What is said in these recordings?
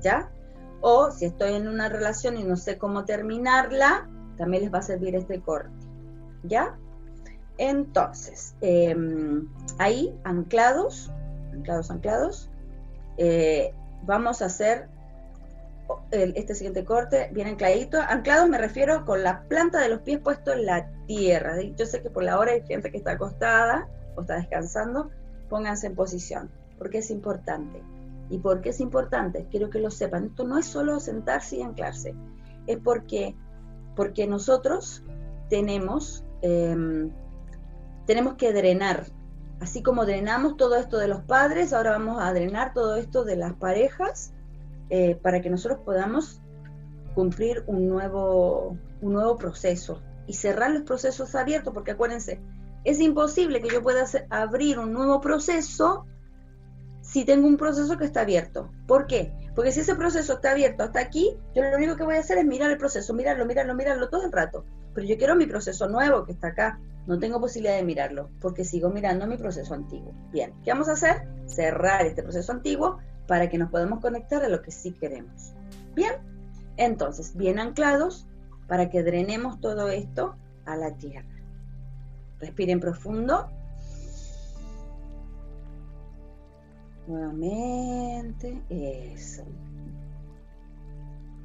¿ya? O si estoy en una relación y no sé cómo terminarla, también les va a servir este corte, ¿ya? Entonces, em, ahí, anclados, anclados, anclados, eh, vamos a hacer este siguiente corte bien ancladito. Anclados me refiero con la planta de los pies puesto en la tierra. Yo sé que por la hora hay gente que está acostada o está descansando. Pónganse en posición, porque es importante. ¿Y por qué es importante? Quiero que lo sepan. Esto no es solo sentarse y anclarse. Es porque, porque nosotros tenemos, em, tenemos que drenar. Así como drenamos todo esto de los padres, ahora vamos a drenar todo esto de las parejas eh, para que nosotros podamos cumplir un nuevo, un nuevo proceso y cerrar los procesos abiertos, porque acuérdense, es imposible que yo pueda abrir un nuevo proceso si tengo un proceso que está abierto. ¿Por qué? Porque si ese proceso está abierto hasta aquí, yo lo único que voy a hacer es mirar el proceso, mirarlo, mirarlo, mirarlo todo el rato. Pero yo quiero mi proceso nuevo que está acá. No tengo posibilidad de mirarlo porque sigo mirando mi proceso antiguo. Bien, ¿qué vamos a hacer? Cerrar este proceso antiguo para que nos podamos conectar a lo que sí queremos. Bien, entonces, bien anclados para que drenemos todo esto a la tierra. Respiren profundo. Nuevamente, eso.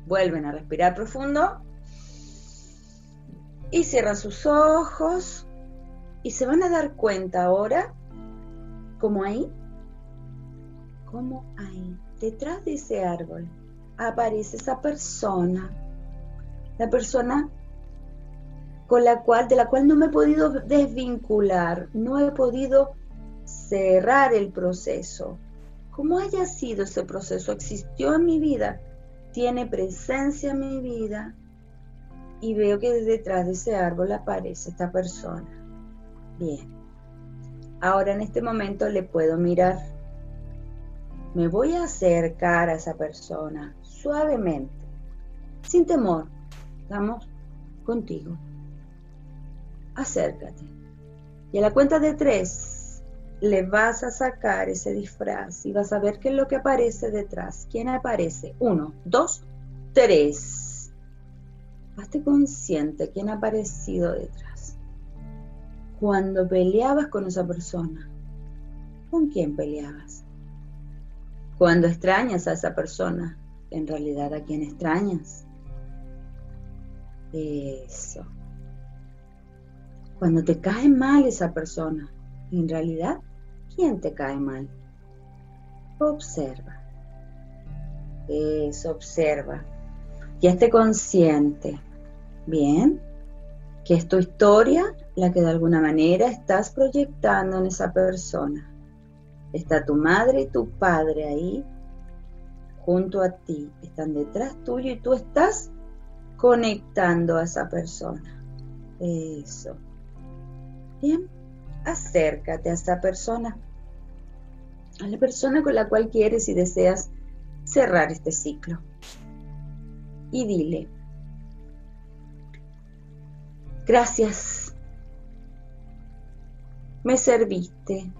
Vuelven a respirar profundo. Y cierran sus ojos. Y se van a dar cuenta ahora, como ahí, como ahí, detrás de ese árbol, aparece esa persona, la persona con la cual, de la cual no me he podido desvincular, no he podido cerrar el proceso. Como haya sido ese proceso, existió en mi vida, tiene presencia en mi vida y veo que detrás de ese árbol aparece esta persona. Bien. Ahora en este momento le puedo mirar me voy a acercar a esa persona suavemente, sin temor. Vamos contigo. Acércate. Y a la cuenta de tres le vas a sacar ese disfraz y vas a ver qué es lo que aparece detrás. ¿Quién aparece? Uno, dos, tres. Hazte consciente quién ha aparecido detrás. Cuando peleabas con esa persona, ¿con quién peleabas? Cuando extrañas a esa persona, en realidad a quién extrañas. Eso. Cuando te cae mal esa persona, en realidad, ¿quién te cae mal? Observa. Eso, observa. Y esté consciente. Bien. Que es tu historia la que de alguna manera estás proyectando en esa persona. Está tu madre y tu padre ahí junto a ti. Están detrás tuyo y tú estás conectando a esa persona. Eso. Bien, acércate a esa persona. A la persona con la cual quieres y deseas cerrar este ciclo. Y dile, gracias, me serviste,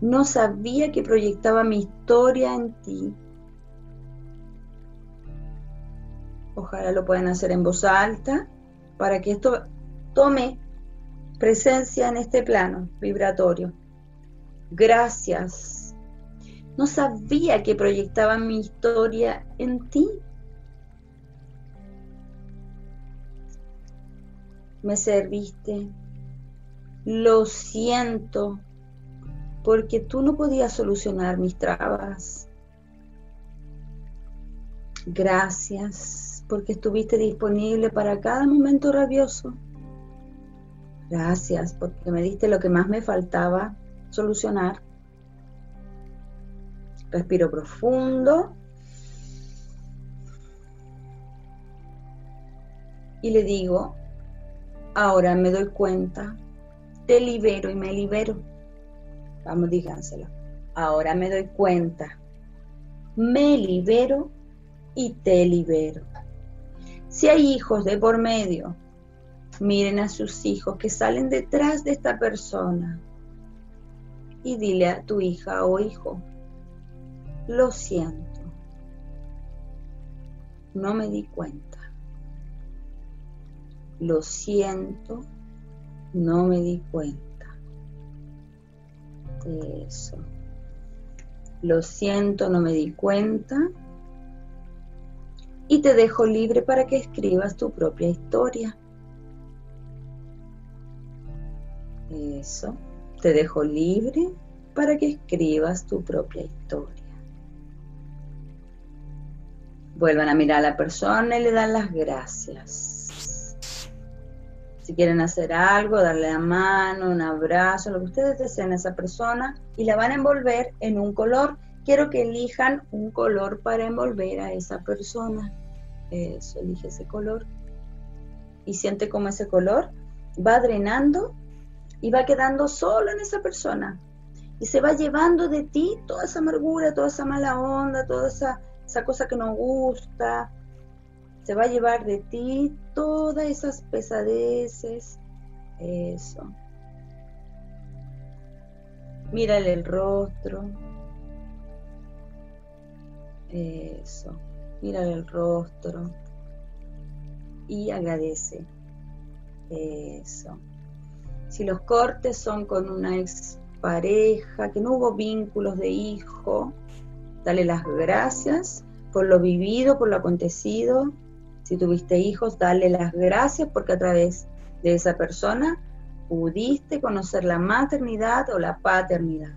no sabía que proyectaba mi historia en ti. Ojalá lo puedan hacer en voz alta para que esto tome presencia en este plano vibratorio. Gracias. No sabía que proyectaba mi historia en ti. Me serviste. Lo siento porque tú no podías solucionar mis trabas. Gracias porque estuviste disponible para cada momento rabioso. Gracias porque me diste lo que más me faltaba solucionar. Respiro profundo. Y le digo, ahora me doy cuenta, te libero y me libero. Vamos, díganselo. Ahora me doy cuenta. Me libero y te libero. Si hay hijos de por medio, miren a sus hijos que salen detrás de esta persona y dile a tu hija o hijo, lo siento. No me di cuenta. Lo siento, no me di cuenta. Eso. Lo siento, no me di cuenta. Y te dejo libre para que escribas tu propia historia. Eso. Te dejo libre para que escribas tu propia historia. Vuelvan a mirar a la persona y le dan las gracias. Si quieren hacer algo, darle la mano, un abrazo, lo que ustedes deseen a esa persona y la van a envolver en un color. Quiero que elijan un color para envolver a esa persona. Eso, elige ese color. Y siente como ese color va drenando y va quedando solo en esa persona. Y se va llevando de ti toda esa amargura, toda esa mala onda, toda esa, esa cosa que no gusta. Se va a llevar de ti todas esas pesadeces. Eso. Mírale el rostro. Eso. Mírale el rostro. Y agradece. Eso. Si los cortes son con una expareja, que no hubo vínculos de hijo, dale las gracias por lo vivido, por lo acontecido. Si tuviste hijos, dale las gracias porque a través de esa persona pudiste conocer la maternidad o la paternidad.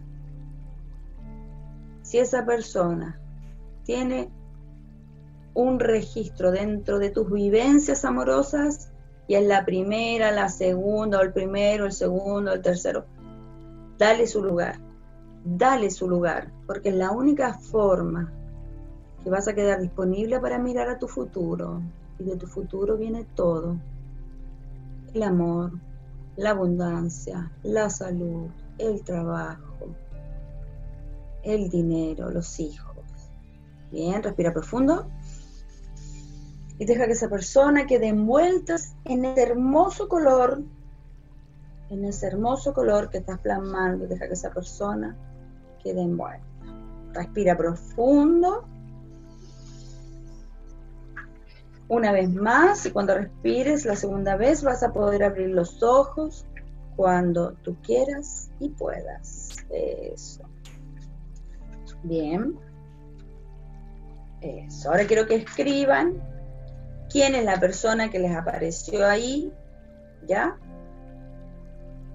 Si esa persona tiene un registro dentro de tus vivencias amorosas, y es la primera, la segunda, el primero, el segundo, el tercero. Dale su lugar, dale su lugar, porque es la única forma que vas a quedar disponible para mirar a tu futuro. Y de tu futuro viene todo. El amor, la abundancia, la salud, el trabajo, el dinero, los hijos. Bien, respira profundo y deja que esa persona quede envuelta en ese hermoso color, en ese hermoso color que estás plasmando, deja que esa persona quede envuelta. Respira profundo. Una vez más, y cuando respires la segunda vez vas a poder abrir los ojos cuando tú quieras y puedas. Eso. Bien. Eso. Ahora quiero que escriban quién es la persona que les apareció ahí, ¿ya?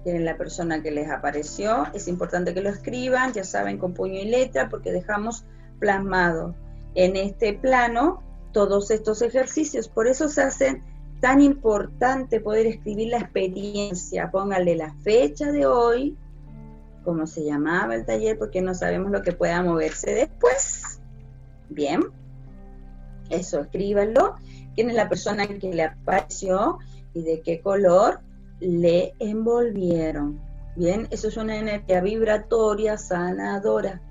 ¿Quién es la persona que les apareció? Es importante que lo escriban, ya saben, con puño y letra, porque dejamos plasmado en este plano todos estos ejercicios. Por eso se hace tan importante poder escribir la experiencia. Pónganle la fecha de hoy, cómo se llamaba el taller, porque no sabemos lo que pueda moverse después. Bien, eso, escríbanlo quién es la persona que le apareció y de qué color le envolvieron. Bien, eso es una energía vibratoria sanadora.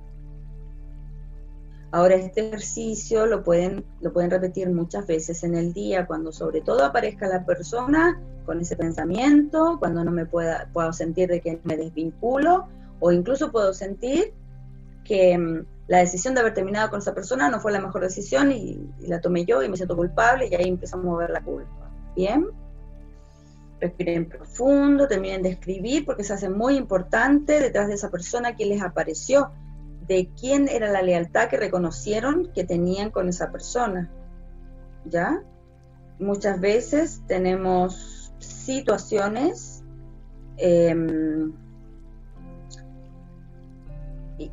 Ahora este ejercicio lo pueden, lo pueden repetir muchas veces en el día, cuando sobre todo aparezca la persona con ese pensamiento, cuando no me pueda, puedo sentir de que me desvinculo, o incluso puedo sentir que mm, la decisión de haber terminado con esa persona no fue la mejor decisión y, la tomé yo y me siento culpable y ahí empezamos a mover la culpa. Bien. Respiren profundo, terminen de escribir porque se hace muy importante detrás de esa persona que les apareció, de quién era la lealtad que reconocieron que tenían con esa persona. ¿Ya? Muchas veces tenemos situaciones em,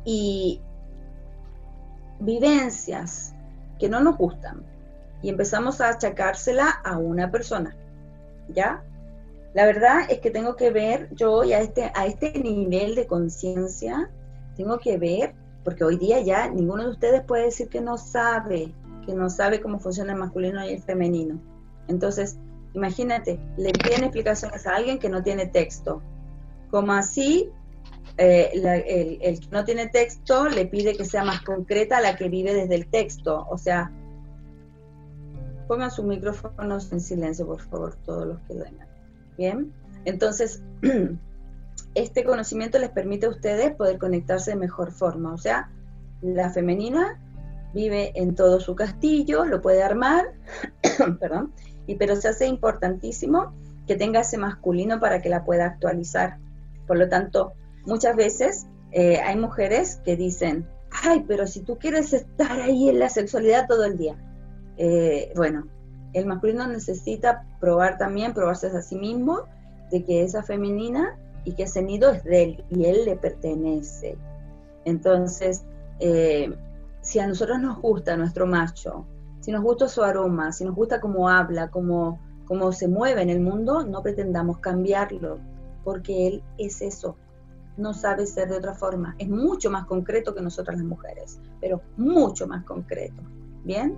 y, vivencias que no nos gustan y empezamos a achacársela a una persona, ¿ya? La verdad es que tengo que ver, yo ya este, a este nivel de conciencia, tengo que ver, porque hoy día ya ninguno de ustedes puede decir que no sabe, que no sabe cómo funciona el masculino y el femenino. Entonces, imagínate, le piden explicaciones a alguien que no tiene texto. Como así eh, el, que no tiene texto le pide que sea más concreta a la que vive desde el texto. O sea, pongan sus micrófonos en silencio, por favor, todos los que vengan. Bien, entonces, este conocimiento les permite a ustedes poder conectarse de mejor forma. O sea, La femenina vive en todo su castillo, lo puede armar, perdón, y, pero se hace importantísimo que tenga ese masculino para que la pueda actualizar. Por lo tanto, muchas veces eh, hay mujeres que dicen, ay, pero si tú quieres estar ahí en la sexualidad todo el día, eh, bueno, el masculino necesita probar también, probarse a sí mismo, de que esa femenina y que ese nido es de él y él le pertenece. Entonces, eh, si a nosotros nos gusta nuestro macho, si nos gusta su aroma, si nos gusta cómo habla, cómo, cómo se mueve en el mundo, no pretendamos cambiarlo, porque él es eso, no sabe ser de otra forma. Es mucho más concreto que nosotras las mujeres, pero mucho más concreto. ¿Bien?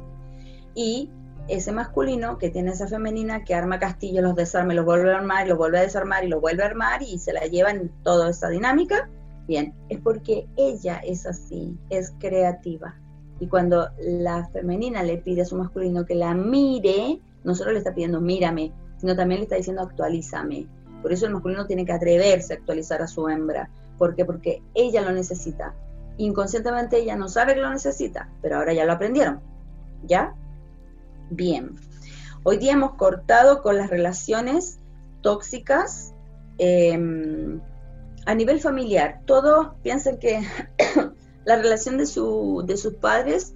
Y ese masculino que tiene esa femenina que arma castillos, los desarma, los vuelve a armar, y los vuelve a desarmar y los vuelve a armar y se la lleva en toda esa dinámica, bien, es porque ella es así, es creativa. Y cuando la femenina le pide a su masculino que la mire, no solo le está pidiendo mírame, sino también le está diciendo actualízame. Por eso el masculino tiene que atreverse a actualizar a su hembra. ¿Por qué? Porque ella lo necesita. Inconscientemente ella no sabe que lo necesita, pero ahora ya lo aprendieron. ¿Ya? Bien. Hoy día hemos cortado con las relaciones tóxicas em, a nivel familiar. Todos piensan que la relación de, su, de sus padres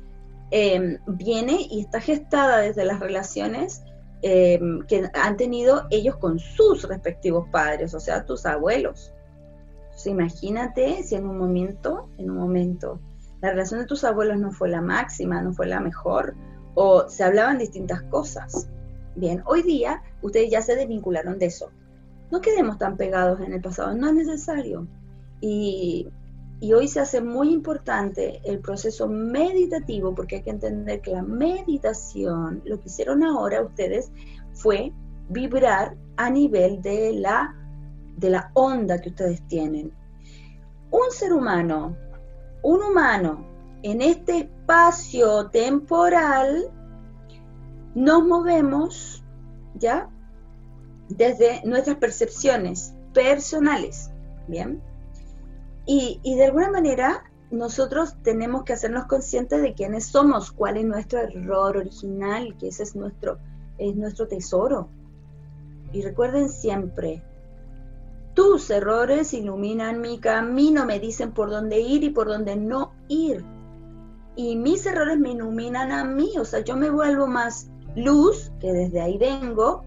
em, viene y está gestada desde las relaciones em, que han tenido ellos con sus respectivos padres, o sea, tus abuelos. imagínate si en un momento, en un momento, la relación de tus abuelos no fue la máxima, no fue la mejor, o se hablaban distintas cosas. Bien, hoy día ustedes ya se desvincularon de eso. No quedemos tan pegados en el pasado, no es necesario. Y, y hoy se hace muy importante el proceso meditativo, porque hay que entender que la meditación, lo que hicieron ahora ustedes fue vibrar a nivel de la, de la onda que ustedes tienen. Un ser humano, un humano en este espacio temporal nos movemos, ¿ya? Desde nuestras percepciones personales, ¿bien? Y, de alguna manera nosotros tenemos que hacernos conscientes de quiénes somos, cuál es nuestro error original, que ese es nuestro, es nuestro tesoro. Y recuerden siempre, tus errores iluminan mi camino, me dicen por dónde ir y por dónde no ir y mis errores me iluminan a mí, o sea, yo me vuelvo más luz, que desde ahí vengo,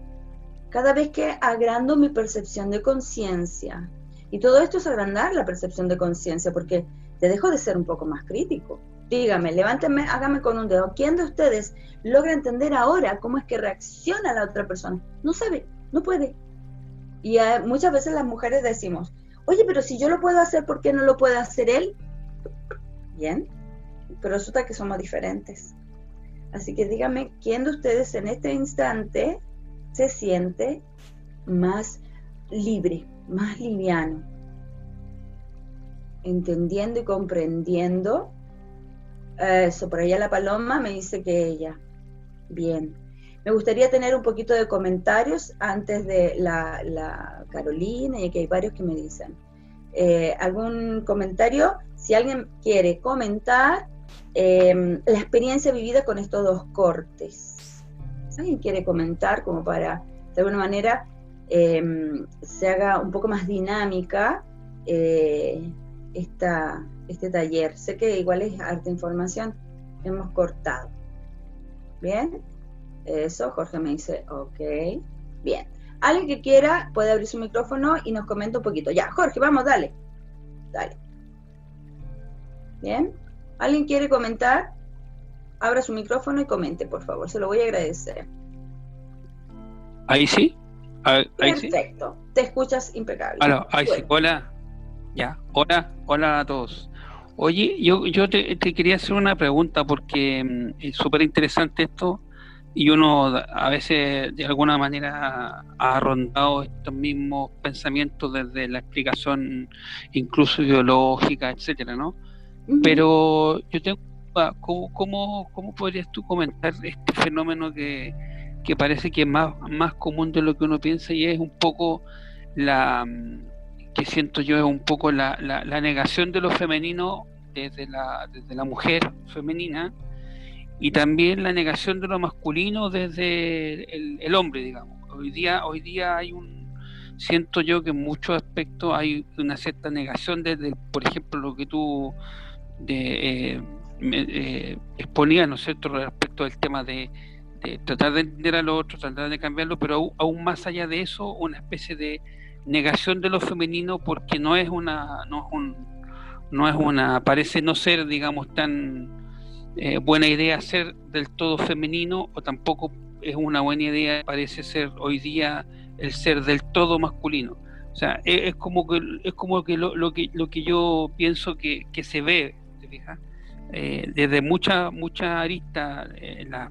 cada vez que agrando mi percepción de conciencia. Y todo esto es agrandar la percepción de conciencia, porque te dejo de ser un poco más crítico. Dígame, levánteme, hágame con un dedo. ¿Quién de ustedes logra entender ahora cómo es que reacciona la otra persona? No sabe, no puede. Y eh, muchas veces las mujeres decimos, oye, pero si yo lo puedo hacer, ¿por qué no lo puede hacer él? Bien, pero resulta que somos diferentes. Así que dígame, ¿quién de ustedes en este instante se siente más libre, más liviano? Entendiendo y comprendiendo. Eso, por allá la paloma me dice que ella. Bien. Me gustaría tener un poquito de comentarios antes de la, Carolina, y aquí hay varios que me dicen. Eh, ¿Algún comentario? Si alguien quiere comentar, Em, la experiencia vivida con estos dos cortes. ¿Alguien quiere comentar como para, de alguna manera, em, se haga un poco más dinámica eh, esta, este taller? Sé que igual es harta información, hemos cortado. ¿Bien? Eso, Jorge me dice, ok. Bien. Alguien que quiera puede abrir su micrófono y nos comenta un poquito. Ya, Jorge, vamos, dale. Dale. Bien. ¿Alguien quiere comentar? Abra su micrófono y comente, por favor. Se lo voy a agradecer. Ahí sí. Ahí Perfecto. Te escuchas impecable. Hola, ahí sí. Hola. Ya. Hola. Hola a todos. Oye, yo, yo te, quería hacer una pregunta porque mm, es súper interesante esto y uno a veces de alguna manera ha rondado estos mismos pensamientos desde la explicación incluso ideológica, etcétera, ¿no? Pero yo tengo ¿cómo, cómo, cómo podrías tú comentar este fenómeno que, parece que es más, más común de lo que uno piensa y es un poco la que siento yo es un poco la, la, negación de lo femenino desde la, desde la mujer femenina y también la negación de lo masculino desde el, hombre, digamos. Hoy día, hoy día hay un, siento yo que en muchos aspectos hay una cierta negación desde, por ejemplo, lo que tú de, eh, eh, exponías, ¿no es cierto?, respecto al tema de, tratar de entender a los otros, tratar de cambiarlo, pero aún, más allá de eso, una especie de negación de lo femenino porque no es una, no es un, no es una, parece no ser, digamos, tan eh, buena idea ser del todo femenino o tampoco es una buena idea, parece ser hoy día el ser del todo masculino. O sea, es, como que es como que lo, que lo que yo pienso que, que se ve, ¿te fijas? Eh, desde muchas mucha aristas, eh, la,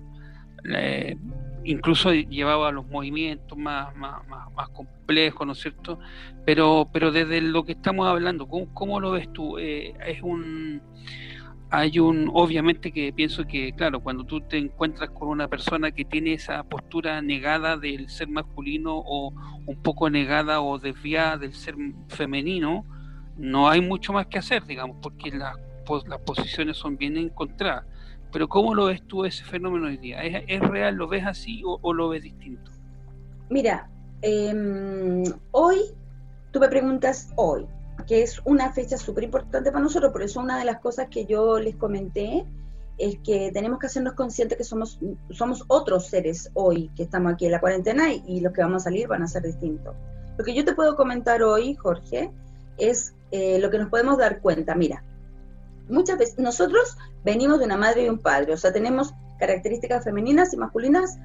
incluso llevaba los movimientos más, más, más, complejos, ¿no es cierto? Pero, pero desde lo que estamos hablando, ¿cómo, cómo lo ves tú? Eh, es un hay un, obviamente que pienso que, claro, cuando tú te encuentras con una persona que tiene esa postura negada del ser masculino o un poco negada o desviada del ser femenino, no hay mucho más que hacer, digamos, porque las, las posiciones son bien encontradas. Pero ¿cómo lo ves tú ese fenómeno hoy día? ¿Es, real? ¿Lo ves así o, lo ves distinto? Mira, em, hoy, tú me preguntas hoy, que es una fecha súper importante para nosotros, por eso una de las cosas que yo les comenté es que tenemos que hacernos conscientes que somos, somos otros seres hoy que estamos aquí en la cuarentena y, los que vamos a salir van a ser distintos. Lo que yo te puedo comentar hoy, Jorge, es eh, lo que nos podemos dar cuenta. Mira, muchas veces nosotros venimos de una madre y un padre, o sea, tenemos características femeninas y masculinas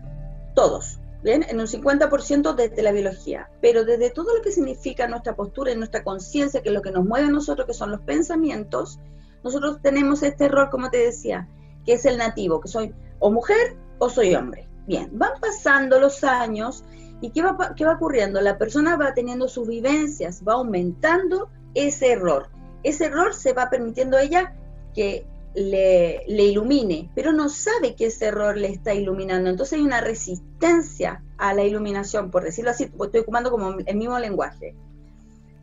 todos, ¿bien? En un 50% desde la biología, pero desde todo lo que significa nuestra postura y nuestra conciencia, que es lo que nos mueve a nosotros, que son los pensamientos, nosotros tenemos este error, como te decía, que es el nativo, que soy o mujer o soy hombre. Bien, van pasando los años y ¿qué va, qué va ocurriendo? La persona va teniendo sus vivencias, va aumentando ese error ese error se va permitiendo a ella que le, ilumine, pero no sabe que ese error le está iluminando. Entonces hay una resistencia a la iluminación, por decirlo así, estoy ocupando como el mismo lenguaje.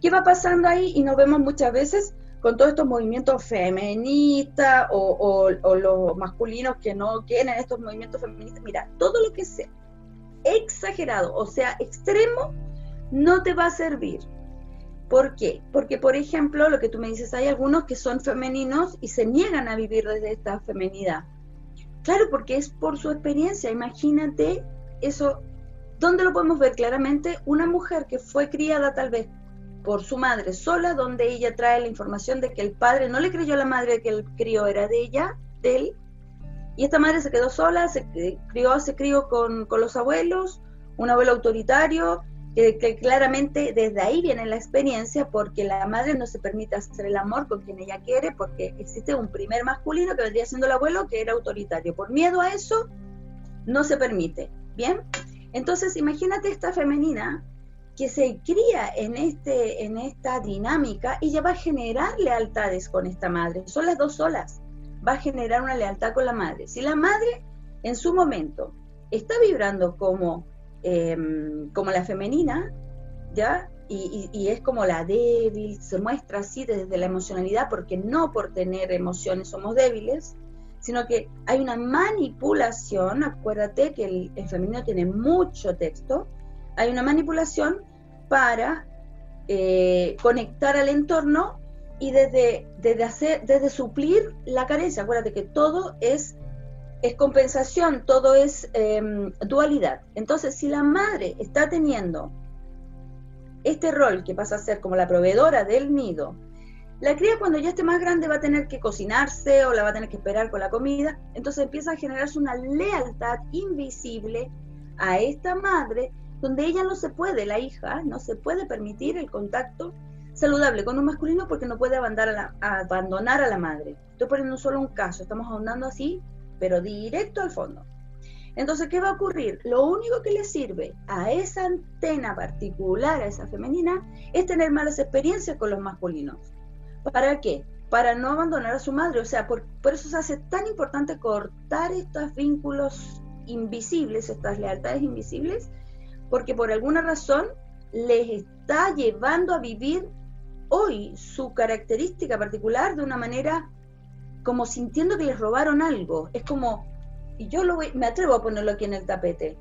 ¿Qué va pasando ahí? Y nos vemos muchas veces con todos estos movimientos feministas o, o los masculinos que no quieren estos movimientos feministas. Mira, todo lo que sea exagerado, o sea, extremo, no te va a servir. ¿Por qué? Porque, por ejemplo, lo que tú me dices, hay algunos que son femeninos y se niegan a vivir desde esta femenidad. Claro, porque es por su experiencia. Imagínate eso. ¿Dónde lo podemos ver claramente? Una mujer que fue criada tal vez por su madre sola, donde ella trae la información de que el padre no le creyó a la madre que el crió era de ella, de él, y esta madre se quedó sola, se crió, se crió con, con los abuelos, un abuelo autoritario, que, claramente desde ahí viene la experiencia porque la madre no se permite hacer el amor con quien ella quiere porque existe un primer masculino que vendría siendo el abuelo que era autoritario. Por miedo a eso no se permite. Bien, entonces imagínate esta femenina que se cría en, este, en esta dinámica y ya va a generar lealtades con esta madre. Son las dos solas. Va a generar una lealtad con la madre. Si la madre en su momento está vibrando como Em, como la femenina, ¿ya? Y, es como la débil, se muestra así desde la emocionalidad, porque no por tener emociones somos débiles, sino que hay una manipulación, acuérdate que el, femenino tiene mucho texto, hay una manipulación para eh, conectar al entorno y desde, desde, hacer, desde suplir la carencia, acuérdate que todo es es compensación, todo es em, dualidad. Entonces, si la madre está teniendo este rol que pasa a ser como la proveedora del nido, la cría cuando ya esté más grande va a tener que cocinarse o la va a tener que esperar con la comida, entonces empieza a generarse una lealtad invisible a esta madre, donde ella no se puede, la hija, no se puede permitir el contacto saludable con un masculino porque no puede abandonar a la, abandonar a la madre. Estoy poniendo solo un caso, estamos ahondando así pero directo al fondo. Entonces, ¿qué va a ocurrir? Lo único que le sirve a esa antena particular, a esa femenina, es tener malas experiencias con los masculinos. ¿Para qué? Para no abandonar a su madre. O sea, por, eso se hace tan importante cortar estos vínculos invisibles, estas lealtades invisibles, porque por alguna razón les está llevando a vivir hoy su característica particular de una manera como sintiendo que les robaron algo. Es como, y yo me atrevo a ponerlo aquí en el tapete.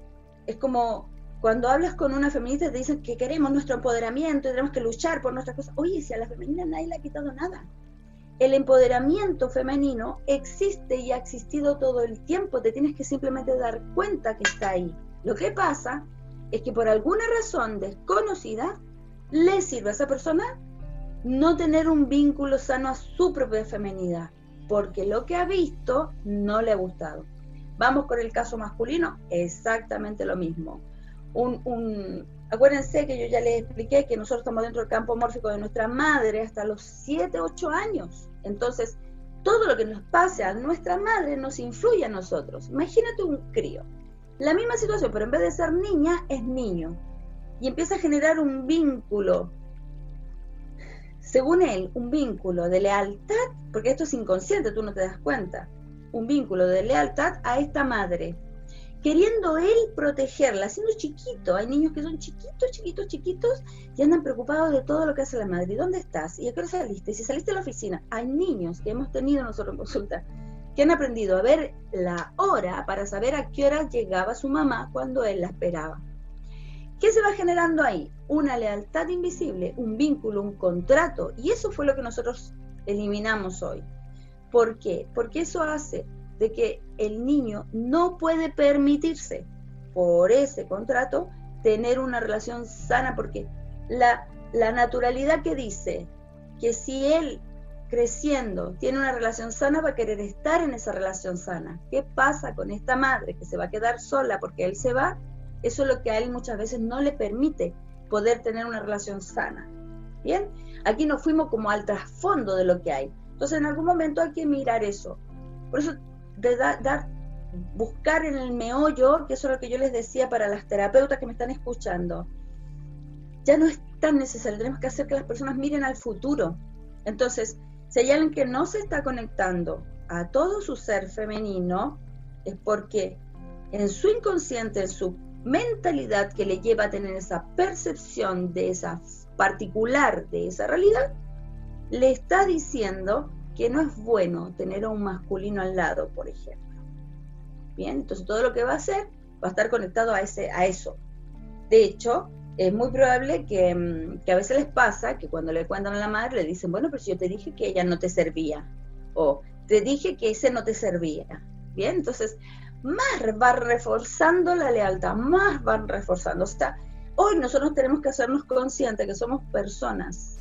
Es como cuando hablas con una feminista te dicen que queremos nuestro empoderamiento y tenemos que luchar por nuestras cosas. Oye, si a la femenina nadie le ha quitado nada. El empoderamiento femenino existe y ha existido todo el tiempo. Te tienes que simplemente dar cuenta que está ahí. Lo que pasa es que por alguna razón desconocida le sirve a esa persona no tener un vínculo sano a su propia femenidad, porque lo que ha visto no le ha gustado. Vamos con el caso masculino, exactamente lo mismo. Un, acuérdense que yo ya les expliqué que nosotros estamos dentro del campo mórfico de nuestra madre hasta los 7, 8 años. Entonces, todo lo que nos pase a nuestra madre nos influye a nosotros. Imagínate un crío. La misma situación, pero en vez de ser niña, es niño. Y empieza a generar un vínculo según él, un vínculo de lealtad, porque esto es inconsciente, tú no te das cuenta, un vínculo de lealtad a esta madre, queriendo él protegerla, siendo chiquito. Hay niños que son chiquitos, chiquitos, chiquitos y andan preocupados de todo lo que hace la madre. ¿Y dónde estás? ¿Y a qué hora saliste? si saliste de la oficina, hay niños que hemos tenido nosotros en consulta que han aprendido a ver la hora para saber a qué hora llegaba su mamá cuando él la esperaba. ¿Qué se va generando ahí? Una lealtad invisible, un vínculo, un contrato. Y eso fue lo que nosotros eliminamos hoy. ¿Por qué? Porque eso hace de que el niño no puede permitirse por ese contrato tener una relación sana, porque la, la naturalidad que dice que si él creciendo tiene una relación sana va a querer estar en esa relación sana. ¿Qué pasa con esta madre que se va a quedar sola porque él se va? Eso es lo que a él muchas veces no le permite poder tener una relación sana. Bien, aquí nos fuimos como al trasfondo de lo que hay. Entonces en algún momento hay que mirar eso. Por eso de dar, buscar en el meollo, que eso es lo que yo les decía para las terapeutas que me están escuchando, ya no es tan necesario, tenemos que hacer que las personas miren al futuro. Entonces, si hay alguien que no se está conectando a todo su ser femenino, es porque en su inconsciente, en su mentalidad que le lleva a tener esa percepción de esa particular de esa realidad, le está diciendo que no es bueno tener a un masculino al lado, por ejemplo. Bien, entonces todo lo que va a hacer va a estar conectado a, ese, a eso. De hecho, es muy probable que, mm, que, a veces les pasa que cuando le cuentan a la madre le dicen, bueno, pero si yo te dije que ella no te servía, o te dije que ese no te servía. Bien, entonces más va reforzando la lealtad, más van reforzando. O sea, hoy nosotros tenemos que hacernos conscientes que somos personas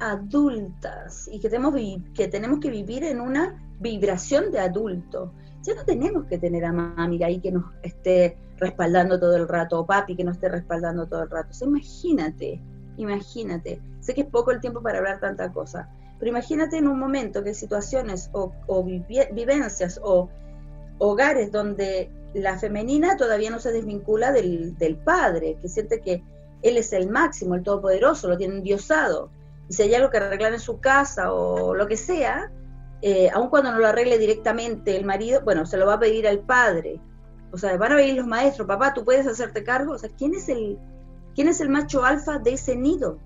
adultas y que tenemos, que tenemos que vivir en una vibración de adulto. Ya no tenemos que tener a mami ahí que nos esté respaldando todo el rato, o papi que nos esté respaldando todo el rato. O sea, imagínate, imagínate. Sé que es poco el tiempo para hablar tanta cosa, pero imagínate en un momento que situaciones o, o vivencias o hogares donde la femenina todavía no se desvincula del, padre, que siente que él es el máximo, el todopoderoso, lo tiene endiosado. Y si hay algo que arreglar en su casa o lo que sea, eh, aun cuando no lo arregle directamente el marido, bueno, se lo va a pedir al padre. O sea, van a venir los maestros, papá, tú puedes hacerte cargo. O sea, ¿quién es el, quién es el macho alfa de ese nido?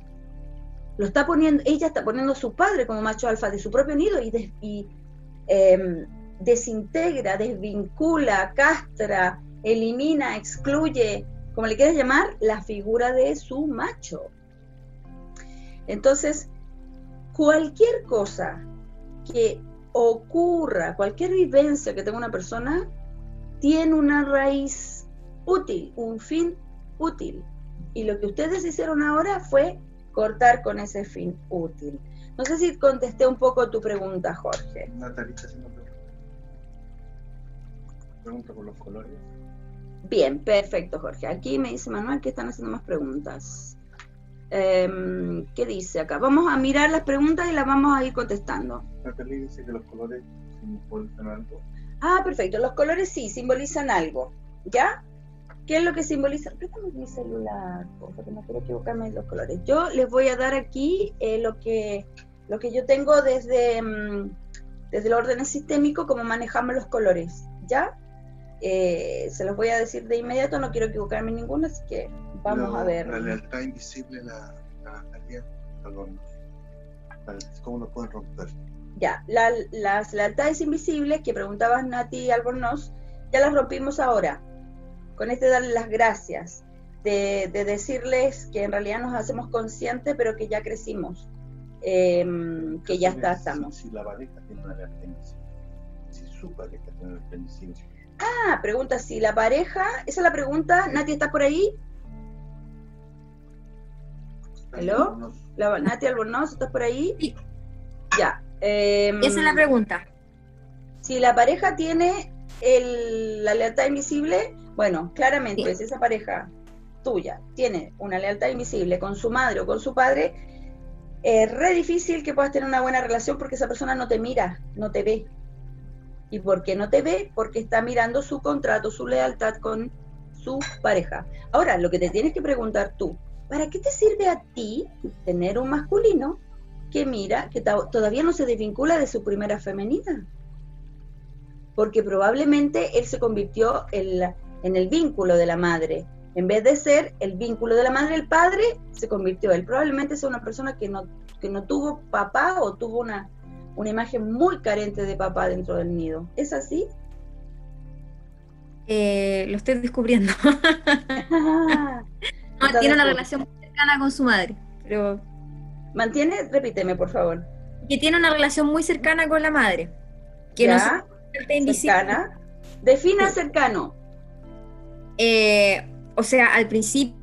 Lo está poniendo, ella está poniendo a su padre como macho alfa de su propio nido y, y em, desintegra, desvincula, castra, elimina, excluye, como le quieras llamar, la figura de su macho. Entonces, cualquier cosa que ocurra, cualquier vivencia que tenga una persona, tiene una raíz útil, un fin útil. Y lo que ustedes hicieron ahora fue cortar con ese fin útil. No sé si contesté un poco tu pregunta, Jorge pregunta por los colores. Bien, perfecto, Jorge. Aquí me dice Manuel que están haciendo más preguntas. Em, ¿Qué dice acá? Vamos a mirar las preguntas y las vamos a ir contestando. Natalie dice que los colores simbolizan algo. Ah, perfecto. Los colores sí, simbolizan algo. ¿Ya? ¿Qué es lo que simboliza? Préstame mi celular, porque no quiero equivocarme en los colores. Yo les voy a dar aquí eh, lo, que, lo que yo tengo desde, mm, desde el orden sistémico, como manejamos los colores. ¿Ya? Eh, se los voy a decir de inmediato, no quiero equivocarme en ninguno, así que vamos a ver. La lealtad invisible, la, la alianza, ¿cómo lo pueden romper? Ya, la- las lealtades invisibles que preguntabas Nati Albornoz, ya las rompimos ahora. Con este darle las gracias, de, de decirles que en realidad nos hacemos conscientes, pero que ya crecimos, em, que ya está, estamos. Si, la pareja tiene una alerta invisible, si su pareja tiene una alerta invisible, Ah, pregunta si la pareja, esa es la pregunta, Nati, ¿estás por ahí? ¿Aló? no- La, Nati Albornoz, ¿estás por ahí? Sí. Ya. em, Esa es la pregunta. Si la pareja tiene el- la lealtad invisible, bueno, claramente, Sí. si esa pareja tuya tiene una lealtad invisible con su madre o con su padre, es re difícil que puedas tener una buena relación porque esa persona no te mira, no te ve. ¿Y por qué no te ve? Porque está mirando su contrato, su lealtad con su pareja. Ahora, lo que te tienes que preguntar tú, ¿para qué te sirve a ti tener un masculino que mira, que todavía no se desvincula de su primera femenina? porque probablemente él se convirtió en el vínculo de la madre. En vez de ser el vínculo de la madre, el padre se convirtió. Él probablemente sea una persona que no, que no tuvo papá o tuvo una, una imagen muy carente de papá dentro del nido. ¿Es así? Eh, lo estoy descubriendo. Ah, No, tiene una relación muy cercana con su madre, pero Mantiene, repíteme, por favor. que tiene una relación muy cercana con la madre. Que no ¿Ya? se invisible. Cercana. Defina cercano. Eh, o sea, al principio,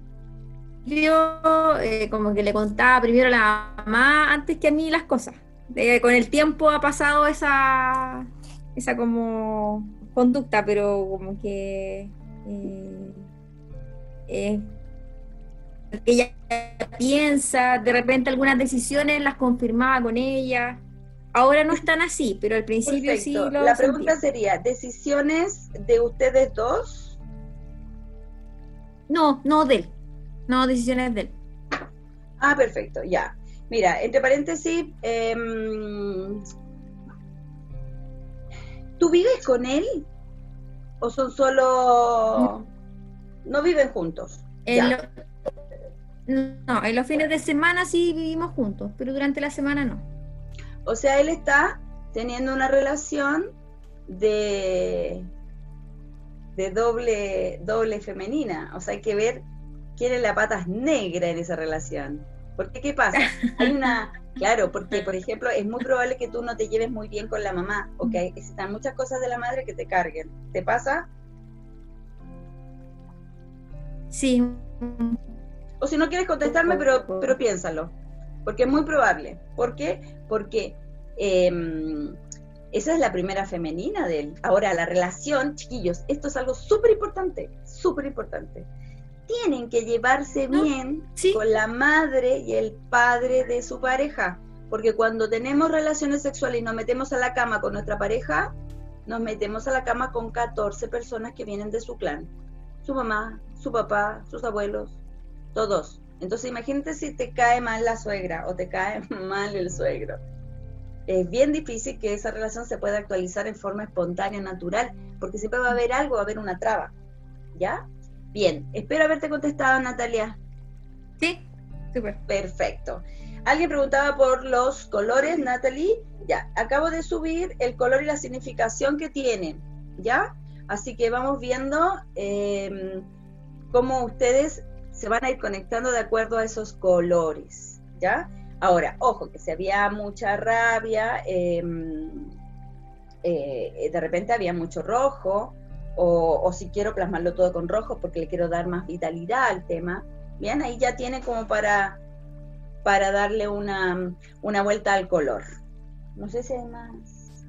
eh, como que le contaba primero a la mamá antes que a mí las cosas. Eh, con el tiempo ha pasado esa, esa como conducta, pero como que eh, eh, ella piensa, de repente algunas decisiones las confirmaba con ella. Ahora no están así, pero al principio sí lo La sentía. pregunta sería, ¿decisiones de ustedes dos? No, no de él. No decisiones de él. Ah, perfecto, ya. Mira, entre paréntesis, em, ¿tú vives con él? ¿O son solo... no viven juntos? En Ya. lo- No, en los fines de semana sí vivimos juntos, pero durante la semana no. O sea, él está teniendo una relación de, de doble, doble femenina. O sea, hay que ver quién es la patas negra en esa relación. Porque, ¿qué pasa? Hay una, claro, porque, por ejemplo, es muy probable que tú no te lleves muy bien con la mamá, o que existan muchas cosas de la madre que te carguen. ¿Te pasa? Sí, O si no quieres contestarme, pero, pero piénsalo. Porque es muy probable. ¿Por qué? Porque em, esa es la primera femenina de él. Ahora, la relación, chiquillos, esto es algo súper importante, súper importante. Tienen que llevarse No, bien sí. con la madre y el padre de su pareja. Porque cuando tenemos relaciones sexuales y nos metemos a la cama con nuestra pareja, nos metemos a la cama con 14 personas que vienen de su clan. Su mamá, su papá, sus abuelos, todos. Entonces imagínate si te cae mal la suegra o te cae mal el suegro. Es bien difícil que esa relación se pueda actualizar en forma espontánea, natural, porque siempre va a haber algo, va a haber una traba. ¿Ya? Bien, espero haberte contestado, Natalia. sí, súper. Perfecto. Alguien preguntaba por los colores, Natalie. Ya, acabo de subir el color y la significación que tienen. ¿Ya? Así que vamos viendo eh, cómo ustedes se van a ir conectando de acuerdo a esos colores. ¿Ya? Ahora, ojo, que si había mucha rabia, eh, eh, de repente había mucho rojo, o, o si quiero plasmarlo todo con rojo porque le quiero dar más vitalidad al tema, bien, ahí ya tiene como para, para darle una, una vuelta al color. No sé si hay más.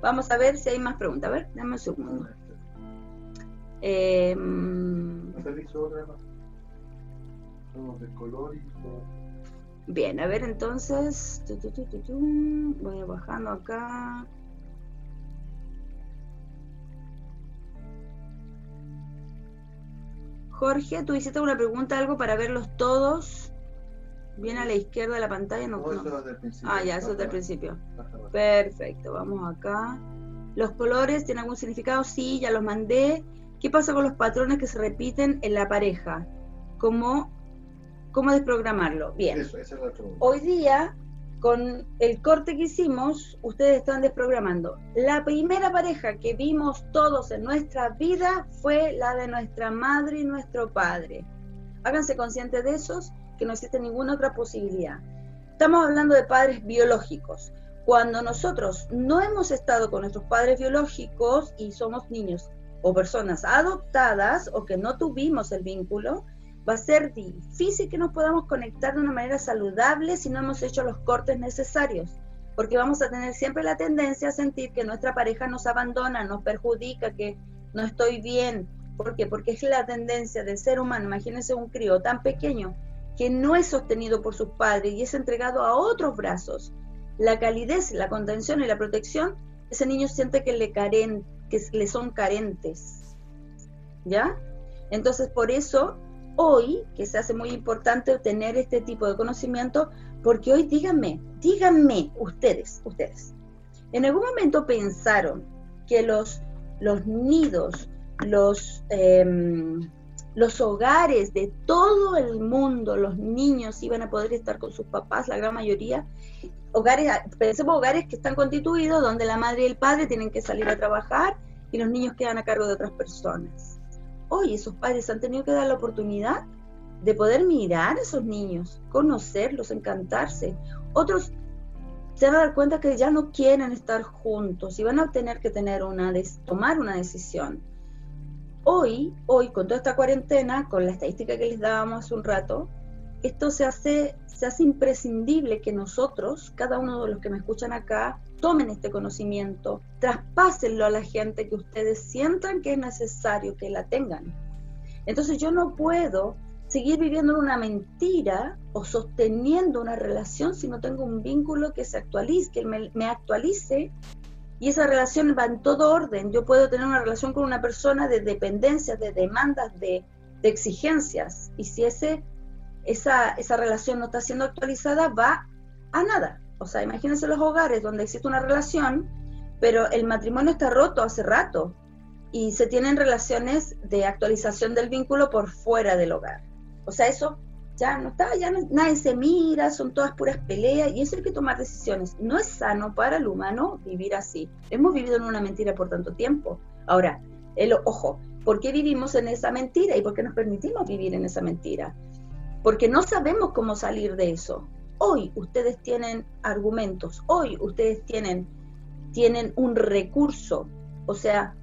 Vamos a ver si hay más preguntas. A ver, dame un segundo. Eh, todo. bien, a ver entonces. Voy bajando acá. Jorge, tú hiciste una pregunta, algo para verlos todos. Bien a la izquierda de la pantalla. No, No, no. eso es del principio. Ah, ya, eso es del principio. Perfecto, vamos acá. ¿Los colores tienen algún significado? Sí, ya los mandé. ¿Qué pasa con los patrones que se repiten en la pareja? ¿Cómo, cómo desprogramarlo? Bien. Eso, esa es la pregunta. Hoy día con el corte que hicimos, ustedes están desprogramando. La primera pareja que vimos todos en nuestra vida fue la de nuestra madre y nuestro padre. Háganse conscientes de esos, que no existe ninguna otra posibilidad. Estamos hablando de padres biológicos. Cuando nosotros no hemos estado con nuestros padres biológicos y somos niños o personas adoptadas o que no tuvimos el vínculo, va a ser difícil que nos podamos conectar de una manera saludable si no hemos hecho los cortes necesarios, porque vamos a tener siempre la tendencia a sentir que nuestra pareja nos abandona, nos perjudica, que no estoy bien. ¿Por qué? Porque es la tendencia del ser humano. Imagínense un crío tan pequeño que no es sostenido por sus padres y es entregado a otros brazos. La calidez, la contención y la protección, ese niño siente que le, caren, que le son carentes. ¿Ya? Entonces, por eso hoy, que se hace muy importante tener este tipo de conocimiento, porque hoy díganme, díganme ustedes, ustedes, ¿en algún momento pensaron que los, los nidos, los, em, los hogares de todo el mundo, los niños iban a poder estar con sus papás, la gran mayoría? Hogares, pensemos hogares que están constituidos donde la madre y el padre tienen que salir a trabajar y los niños quedan a cargo de otras personas hoy esos padres han tenido que dar la oportunidad de poder mirar a esos niños, conocerlos, encantarse. Otros se van a dar cuenta que ya no quieren estar juntos y van a tener que tener una tomar una decisión. Hoy, hoy con toda esta cuarentena, con la estadística que les dábamos hace un rato, esto se hace, se hace imprescindible que nosotros, cada uno de los que me escuchan acá, tomen este conocimiento, traspásenlo a la gente que ustedes sientan que es necesario que la tengan. Entonces yo no puedo seguir viviendo en una mentira o sosteniendo una relación si no tengo un vínculo que se actualice, que me, actualice y esa relación va en todo orden. Yo puedo tener una relación con una persona de dependencias, de demandas, de, de exigencias y si ese esa, esa relación no está siendo actualizada, va a nada. O sea, imagínense los hogares donde existe una relación, pero el matrimonio está roto hace rato y se tienen relaciones de actualización del vínculo por fuera del hogar. O sea, eso ya no está, ya nadie se mira, son todas puras peleas y eso hay que tomar decisiones. No es sano para el humano vivir así. Hemos vivido en una mentira por tanto tiempo. Ahora, el ojo, ¿por qué vivimos en esa mentira y por qué nos permitimos vivir en esa mentira? porque no sabemos cómo salir de eso. Hoy ustedes tienen argumentos, hoy ustedes tienen, tienen un recurso, o sea,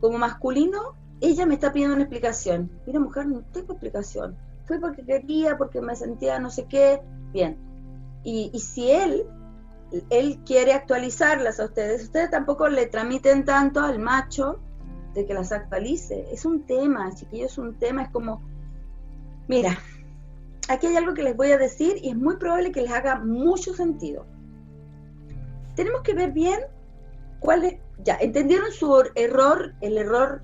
como masculino, ella me está pidiendo una explicación. Mira, mujer, no tengo explicación. Fue porque quería, porque me sentía no sé qué. Bien. Y, si él, él quiere actualizarlas a ustedes, ustedes tampoco le tramiten tanto al macho de que las actualice. Es un tema, chiquillos, es un tema, es como Mira, aquí hay algo que les voy a decir y es muy probable que les haga mucho sentido. Tenemos que ver bien cuál es, ya, ¿entendieron su error, el error,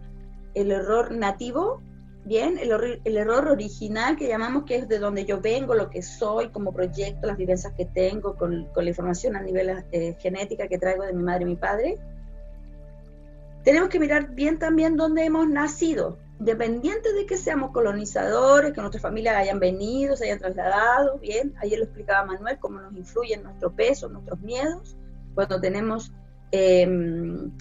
el error nativo? Bien, el, error original que llamamos que es de donde yo vengo, lo que soy como proyecto, las vivencias que tengo con, la información a nivel eh, genética que traigo de mi madre y mi padre. Tenemos que mirar bien también dónde hemos nacido, independiente de que seamos colonizadores, que nuestras familias hayan venido, se hayan trasladado, bien, ayer lo explicaba Manuel, cómo nos influyen nuestro peso, nuestros miedos, cuando tenemos em,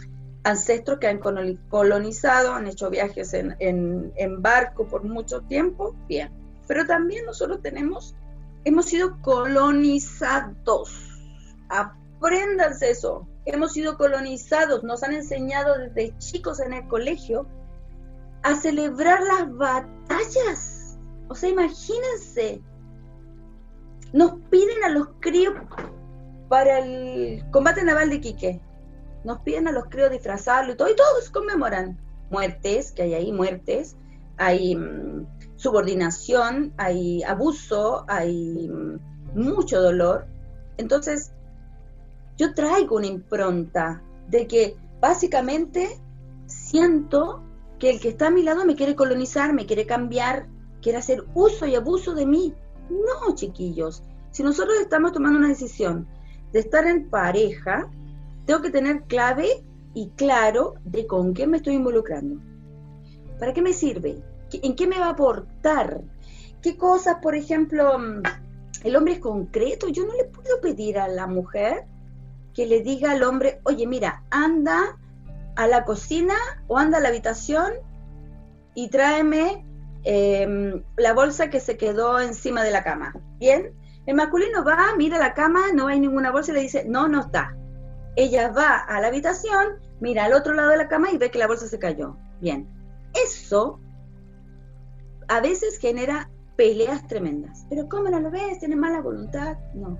ancestros que han colonizado, han hecho viajes en, en barco por mucho tiempo, bien, pero también nosotros tenemos, hemos sido colonizados, apréndanse eso, hemos sido colonizados, nos han enseñado desde chicos en el colegio a celebrar las batallas. O sea, imagínense, nos piden a los críos para el combate naval de Quique. Nos piden a los críos disfrazarlo y todo, y todos conmemoran muertes, que hay ahí muertes, hay mm, subordinación, hay abuso, hay mm, mucho dolor. Entonces, yo traigo una impronta de que básicamente siento que el que está a mi lado me quiere colonizar, me quiere cambiar, quiere hacer uso y abuso de mí. No, chiquillos. Si nosotros estamos tomando una decisión de estar en pareja, tengo que tener clave y claro de con qué me estoy involucrando. ¿Para qué me sirve? ¿En qué me va a aportar? ¿Qué cosas, por ejemplo, mm, el hombre es concreto. Yo no le puedo pedir a la mujer que le diga al hombre, oye, mira, anda a la cocina o anda a la habitación y tráeme em, la bolsa que se quedó encima de la cama. ¿Bien? El masculino va, mira la cama, no hay ninguna bolsa y le dice, no, no está. Ella va a la habitación, mira al otro lado de la cama y ve que la bolsa se cayó. Bien. Eso a veces genera peleas tremendas. Pero ¿cómo no lo ves? ¿Tiene mala voluntad? No.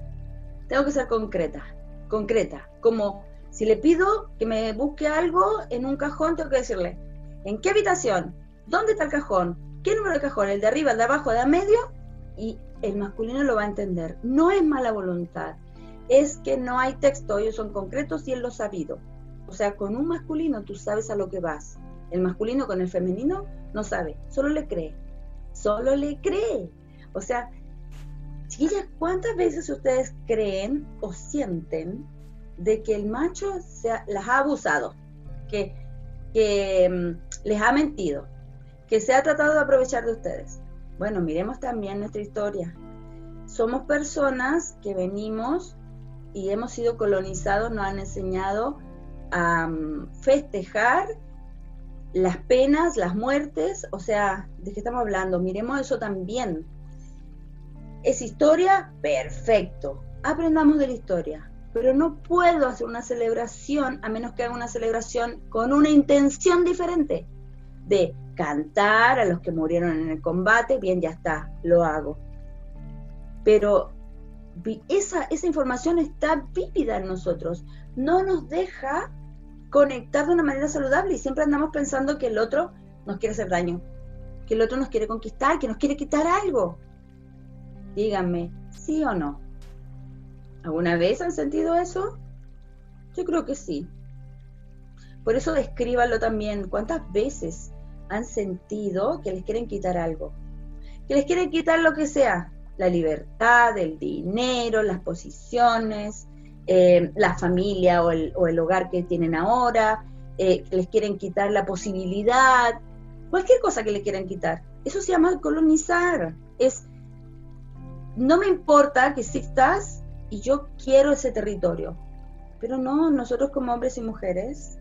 Tengo que ser concreta. Concreta. Como si le pido que me busque algo en un cajón, tengo que decirle, ¿en qué habitación? ¿Dónde está el cajón? ¿Qué número de cajón? ¿El de arriba, el de abajo, el de medio? Y el masculino lo va a entender. No es mala voluntad. Es que no hay texto, ellos son concretos y él lo sabido. O sea, con un masculino tú sabes a lo que vas. El masculino con el femenino no sabe, solo le cree solo le cree. O sea, chiquillas, ¿cuántas veces ustedes creen o sienten de que el macho se las ha abusado, que, que mm, les ha mentido, que se ha tratado de aprovechar de ustedes? Bueno, miremos también nuestra historia. Somos personas que venimos y hemos sido colonizados, nos han enseñado a mm, festejar las penas, las muertes, o sea, ¿de qué estamos hablando? Miremos eso también. ¿Es historia? Perfecto. Aprendamos de la historia. Pero no puedo hacer una celebración a menos que haga una celebración con una intención diferente. De cantar a los que murieron en el combate, bien, ya está, lo hago. Pero esa, esa información está vívida en nosotros. No nos deja conectar de una manera saludable y siempre andamos pensando que el otro nos quiere hacer daño, que el otro nos quiere conquistar, que nos quiere quitar algo. Díganme, ¿sí o no? ¿Alguna vez han sentido eso? Yo creo que sí. Por eso descríbanlo también. ¿Cuántas veces han sentido que les quieren quitar algo? Que les quieren quitar lo que sea. La libertad, el dinero, las posiciones, eh, la familia o el, hogar que tienen ahora, eh, que les quieren quitar la posibilidad, cualquier cosa que le quieran quitar. Eso se llama colonizar. Es, no me importa que existas y yo quiero ese territorio. Pero no, nosotros como hombres y mujeres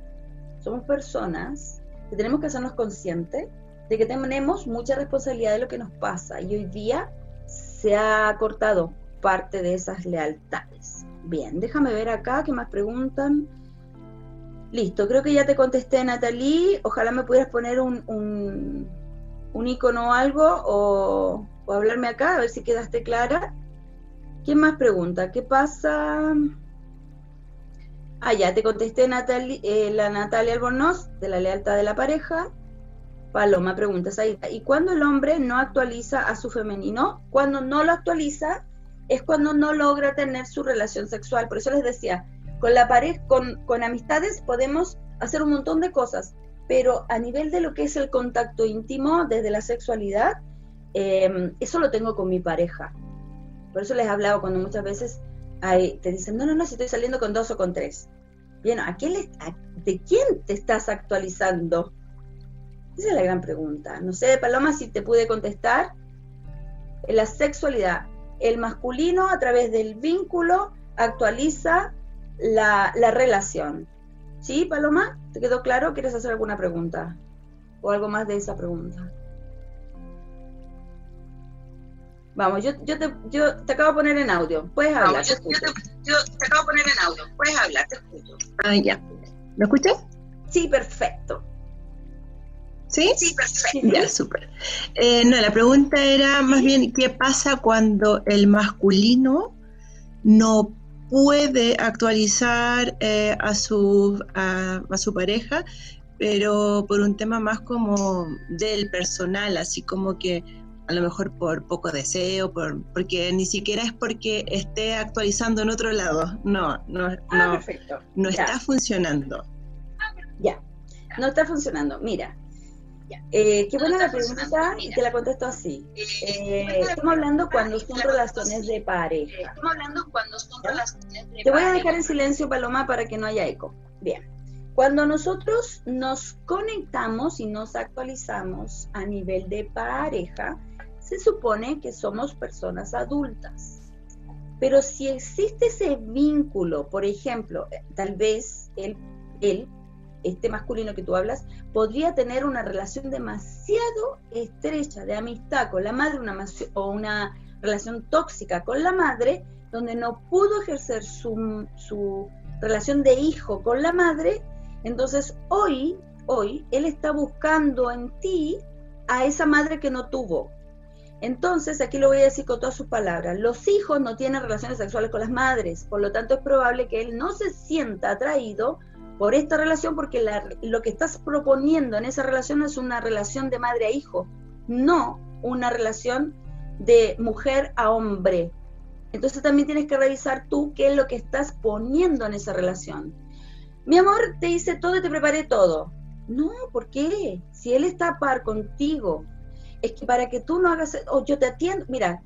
somos personas que tenemos que hacernos conscientes de que tenemos mucha responsabilidad de lo que nos pasa y hoy día se ha cortado parte de esas lealtades. Bien, déjame ver acá qué más preguntan. Listo, creo que ya te contesté, Natalie. Ojalá me pudieras poner un, un, icono o algo o, hablarme acá, a ver si quedaste clara. ¿Quién más pregunta? ¿Qué pasa? Ah, ya te contesté, Natalie, eh, la Natalia Albornoz, de la lealtad de la pareja. Paloma, preguntas ahí. ¿Y cuándo el hombre no actualiza a su femenino? Cuando no lo actualiza, es cuando no logra tener su relación sexual. Por eso les decía, con la pareja, con, amistades podemos hacer un montón de cosas, pero a nivel de lo que es el contacto íntimo, desde la sexualidad, em, eso lo tengo con mi pareja. Por eso les he hablado cuando muchas veces te dicen, no, no, no, si estoy saliendo con dos o con tres. Bien, ¿a ¿de quién te estás actualizando? Esa es la gran pregunta. No sé, Paloma, si te pude contestar. La sexualidad, el masculino a través del vínculo actualiza la, relación. ¿Sí, Paloma? ¿Te quedó claro? ¿Quieres hacer alguna pregunta? ¿O algo más de esa pregunta? Vamos, yo, yo, te, yo te acabo de poner en audio. Puedes hablar. yo, te, acabo de poner en audio. Puedes hablar, te escucho. Ah, ya. ¿Me escuchas? Sí, perfecto. ¿Sí? Sí, perfecto. Ya, súper. Eh, no, la pregunta era más bien, ¿qué pasa cuando el masculino no puede actualizar eh, a, su, a, su pareja, pero por un tema más como del personal, así como que a lo mejor por poco deseo, por, porque ni siquiera es porque esté actualizando en otro lado. No, no, ah, no, no está funcionando. Ya, no está funcionando. Mira, eh, qué buena la pregunta y te la contesto así. Eh, estamos hablando cuando son relaciones de pareja. Estamos hablando cuando son relaciones de Te voy a dejar en silencio, Paloma, para que no haya eco. Bien. Cuando nosotros nos conectamos y nos actualizamos a nivel de pareja, se supone que somos personas adultas. Pero si existe ese vínculo, por ejemplo, tal vez él, él, este masculino que tú hablas, podría tener una relación demasiado estrecha de amistad con la madre una, o una relación tóxica con la madre, donde no pudo ejercer su, su relación de hijo con la madre, entonces hoy, hoy, él está buscando en ti a esa madre que no tuvo. Entonces, aquí lo voy a decir con todas sus palabras, los hijos no tienen relaciones sexuales con las madres, por lo tanto es probable que él no se sienta atraído por esta relación porque lo que estás proponiendo en esa relación es una relación de madre a hijo, no una relación de mujer a hombre. Entonces también tienes que revisar tú qué es lo que estás poniendo en esa relación. Mi amor, te hice todo y te preparé todo. No, ¿por qué? Si él está a par contigo, es que para que tú no hagas, o yo te atiendo, mira,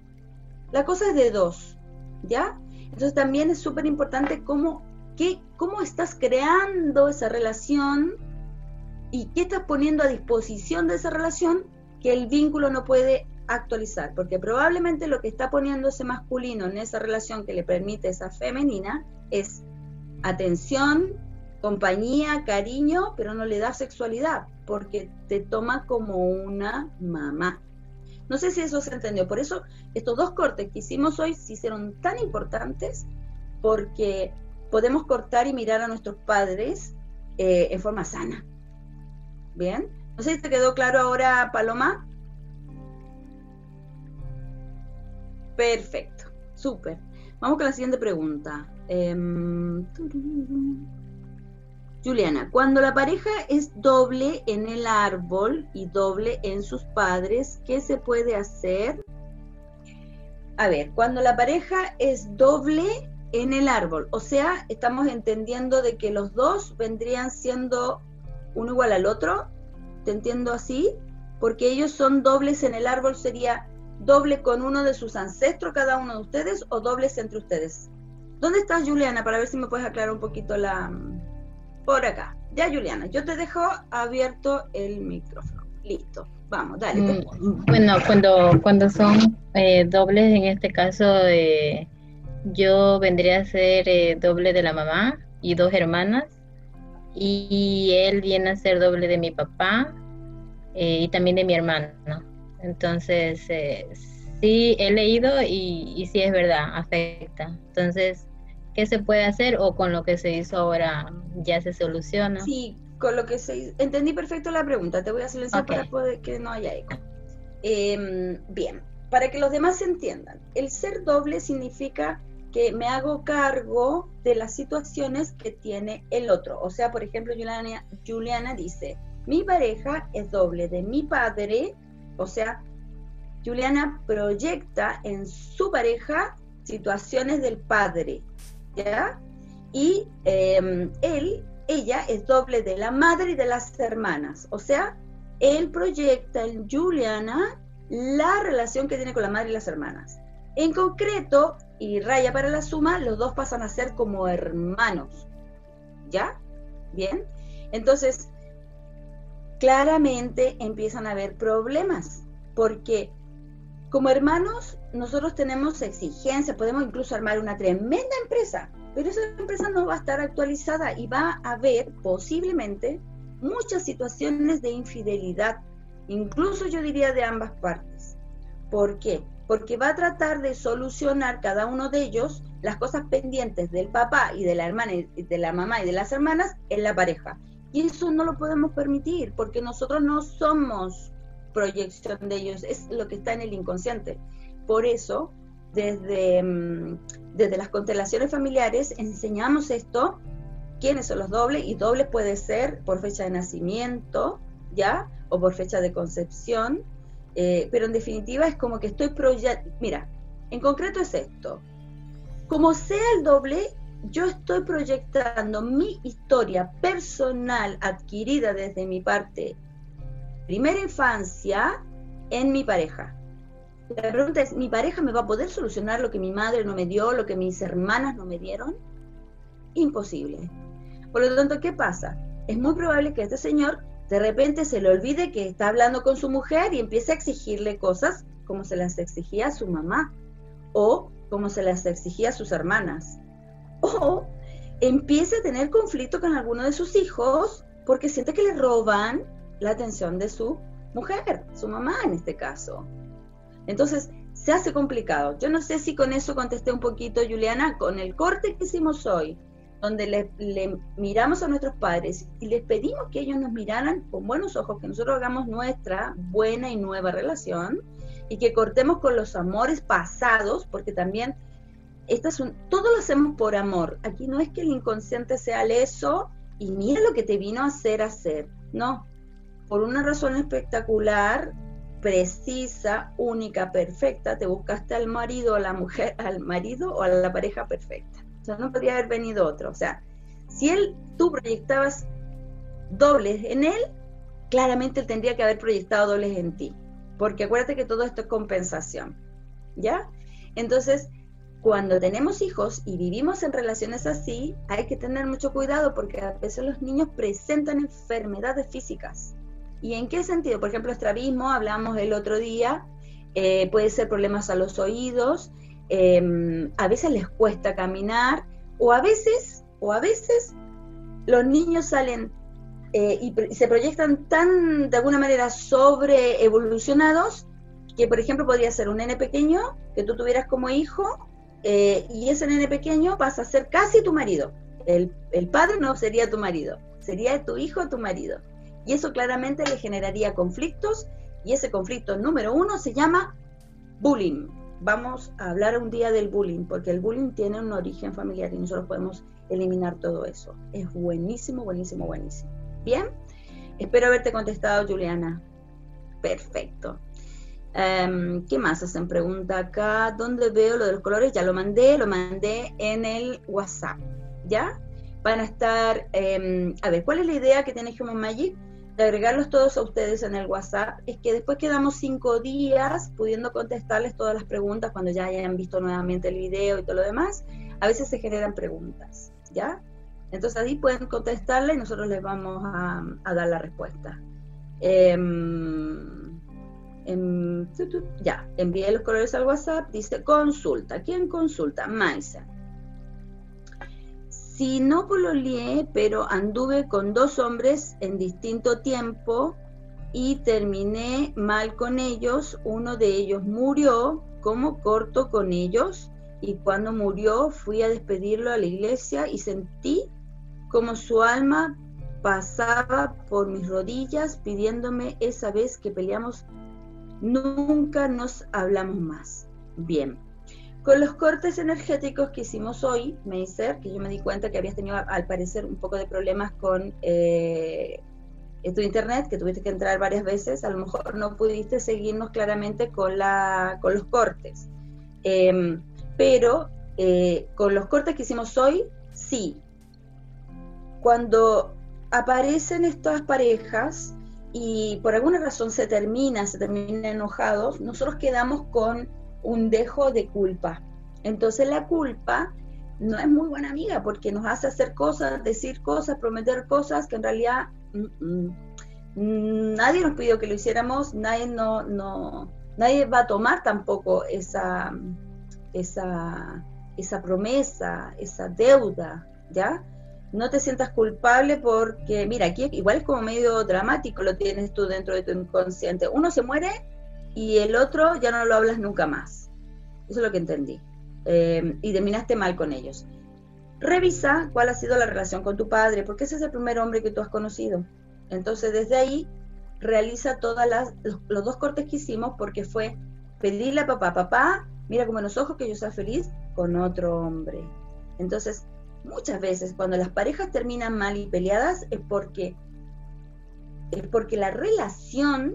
la cosa es de dos, ¿ya? Entonces también es súper importante cómo, cómo estás creando esa relación y qué estás poniendo a disposición de esa relación que el vínculo no puede actualizar, porque probablemente lo que está poniendo ese masculino en esa relación que le permite esa femenina es atención, compañía, cariño, pero no le da sexualidad, porque te toma como una mamá. No sé si eso se entendió. Por eso estos dos cortes que hicimos hoy se hicieron tan importantes porque podemos cortar y mirar a nuestros padres eh, en forma sana. ¿Bien? No sé si te quedó claro ahora, Paloma. Perfecto, súper. Vamos con la siguiente pregunta. Em, Juliana, cuando la pareja es doble en el árbol y doble en sus padres, ¿qué se puede hacer? A ver, cuando la pareja es doble en el árbol, o sea, estamos entendiendo de que los dos vendrían siendo uno igual al otro, ¿te entiendo así? Porque ellos son dobles en el árbol, sería doble con uno de sus ancestros cada uno de ustedes o dobles entre ustedes. ¿Dónde estás, Juliana? Para ver si me puedes aclarar un poquito la, por acá. Ya, Juliana, yo te dejo abierto el micrófono. Listo. Vamos, dale. Mm, bueno, cuando, cuando son eh, dobles, en este caso, eh, yo vendría a ser eh, doble de la mamá y dos hermanas. Y él viene a ser doble de mi papá y también de mi hermano. Entonces, sí, he leído y, y sí es verdad, afecta. Entonces, qué se puede hacer o con lo que se hizo ahora ya se soluciona. Sí, con lo que se hizo. Entendí perfecto la pregunta, te voy a silenciar para poder que no haya eco. Em, bien, para que los demás entiendan, el ser doble significa que me hago cargo de las situaciones que tiene el otro. O sea, por ejemplo, Juliana, Juliana dice, mi pareja es doble de mi padre, o sea, Juliana proyecta en su pareja situaciones del padre, Y em, él, ella es doble de la madre y de las hermanas, o sea, él proyecta en Juliana la relación que tiene con la madre y las hermanas. En concreto, y raya para la suma, los dos pasan a ser como hermanos. ¿Ya? Bien. Entonces, claramente empiezan a haber problemas, porque como hermanos, nosotros tenemos exigencias, podemos incluso armar una tremenda empresa, pero esa empresa no va a estar actualizada y va a haber posiblemente muchas situaciones de infidelidad, incluso yo diría de ambas partes. ¿Por qué? Porque va a tratar de solucionar cada uno de ellos las cosas pendientes del papá y de la hermana de la mamá y de las hermanas en la pareja. Y eso no lo podemos permitir porque nosotros no somos proyección de ellos, es lo que está en el inconsciente. Por eso, desde, mm, desde las constelaciones familiares enseñamos esto, quiénes son los dobles, y dobles puede ser por fecha de nacimiento, ¿ya? O por fecha de concepción, eh, pero en definitiva es como que estoy proyectando, mira, en concreto es esto, como sea el doble, yo estoy proyectando mi historia personal adquirida desde mi parte primera infancia en mi pareja. La pregunta es, ¿mi pareja me va a poder solucionar lo que mi madre no me dio, lo que mis hermanas no me dieron? Imposible. Por lo tanto, ¿qué pasa? Es muy probable que este señor de repente se le olvide que está hablando con su mujer y empiece a exigirle cosas como se las exigía a su mamá. O como se las exigía a sus hermanas. O empiece a tener conflicto con alguno de sus hijos porque siente que le roban la atención de su mujer, su mamá en este caso. Entonces, se hace complicado. Yo no sé si con eso contesté un poquito, Juliana, con el corte que hicimos hoy, donde le, miramos a nuestros padres y les pedimos que ellos nos miraran con buenos ojos, que nosotros hagamos nuestra buena y nueva relación y que cortemos con los amores pasados, porque también esto es todo lo hacemos por amor. Aquí no es que el inconsciente sea leso y mira lo que te vino a hacer hacer. No, por una razón espectacular, precisa, única, perfecta, te buscaste al marido o la mujer, al marido o a la pareja perfecta. O no podría haber venido otro. O sea, si él, tú proyectabas dobles en él, claramente él tendría que haber proyectado dobles en ti. Porque acuérdate que todo esto es compensación. ¿Ya? Entonces, cuando tenemos hijos y vivimos en relaciones así, hay que tener mucho cuidado porque a veces los niños presentan enfermedades físicas. ¿Y en qué sentido? Por ejemplo, estrabismo, hablamos el otro día, eh, puede ser problemas a los oídos, em, a veces les cuesta caminar, o a veces, o a veces los niños salen eh, y se proyectan tan, de alguna manera, sobre evolucionados, que por ejemplo podría ser un nene pequeño que tú tuvieras como hijo, eh, y ese nene pequeño pasa a ser casi tu marido. El, el padre no sería tu marido, sería tu hijo tu marido. Y eso claramente le generaría conflictos, y ese conflicto número uno se llama bullying. Vamos a hablar un día del bullying, porque el bullying tiene un origen familiar y nosotros podemos eliminar todo eso. Es buenísimo, buenísimo, buenísimo. Bien, espero haberte contestado, Juliana. Perfecto. Em, ¿Qué más hacen pregunta acá? ¿Dónde veo lo de los colores? Ya lo mandé, lo mandé en el WhatsApp. ¿Ya? Van a estar, em, a ver, ¿cuál es la idea que tiene Human Magic? De agregarlos todos a ustedes en el WhatsApp. Es que después quedamos cinco días pudiendo contestarles todas las preguntas cuando ya hayan visto nuevamente el video y todo lo demás. A veces se generan preguntas, ¿ya? Entonces ahí pueden contestarle y nosotros les vamos a, dar la respuesta. Eh, ya, envié los colores al WhatsApp, dice consulta. ¿Quién consulta? Maisa. Si no pololeé, pero anduve con dos hombres en distinto tiempo y terminé mal con ellos, uno de ellos murió, como corto con ellos? Y cuando murió fui a despedirlo a la iglesia y sentí como su alma pasaba por mis rodillas pidiéndome esa vez que peleamos nunca nos hablamos más. Bien. Con los cortes energéticos que hicimos hoy, me dice que yo me di cuenta que habías tenido al parecer un poco de problemas con eh, tu internet, que tuviste que entrar varias veces, a lo mejor no pudiste seguirnos claramente con, la, con los cortes. Em, pero eh, con los cortes que hicimos hoy, sí. Cuando aparecen estas parejas, y por alguna razón se termina, se termina enojados, nosotros quedamos con un dejo de culpa. Entonces la culpa no es muy buena amiga porque nos hace hacer cosas, decir cosas, prometer cosas que en realidad nadie nos pidió que lo hiciéramos, nadie no, no, nadie va a tomar tampoco esa, esa, esa promesa, esa deuda, ¿ya? no te sientas culpable porque, mira, aquí igual es como medio dramático, lo tienes tú dentro de tu inconsciente. Uno se muere y el otro ya no lo hablas nunca más. Eso es lo que entendí. Eh, y terminaste mal con ellos. Revisa cuál ha sido la relación con tu padre, porque ese es el primer hombre que tú has conocido. Entonces, desde ahí, realiza todas las, los, dos cortes que hicimos, porque fue pedirle a papá, papá, mira como en los ojos que yo sea feliz con otro hombre. Entonces, muchas veces cuando las parejas terminan mal y peleadas es porque es porque la relación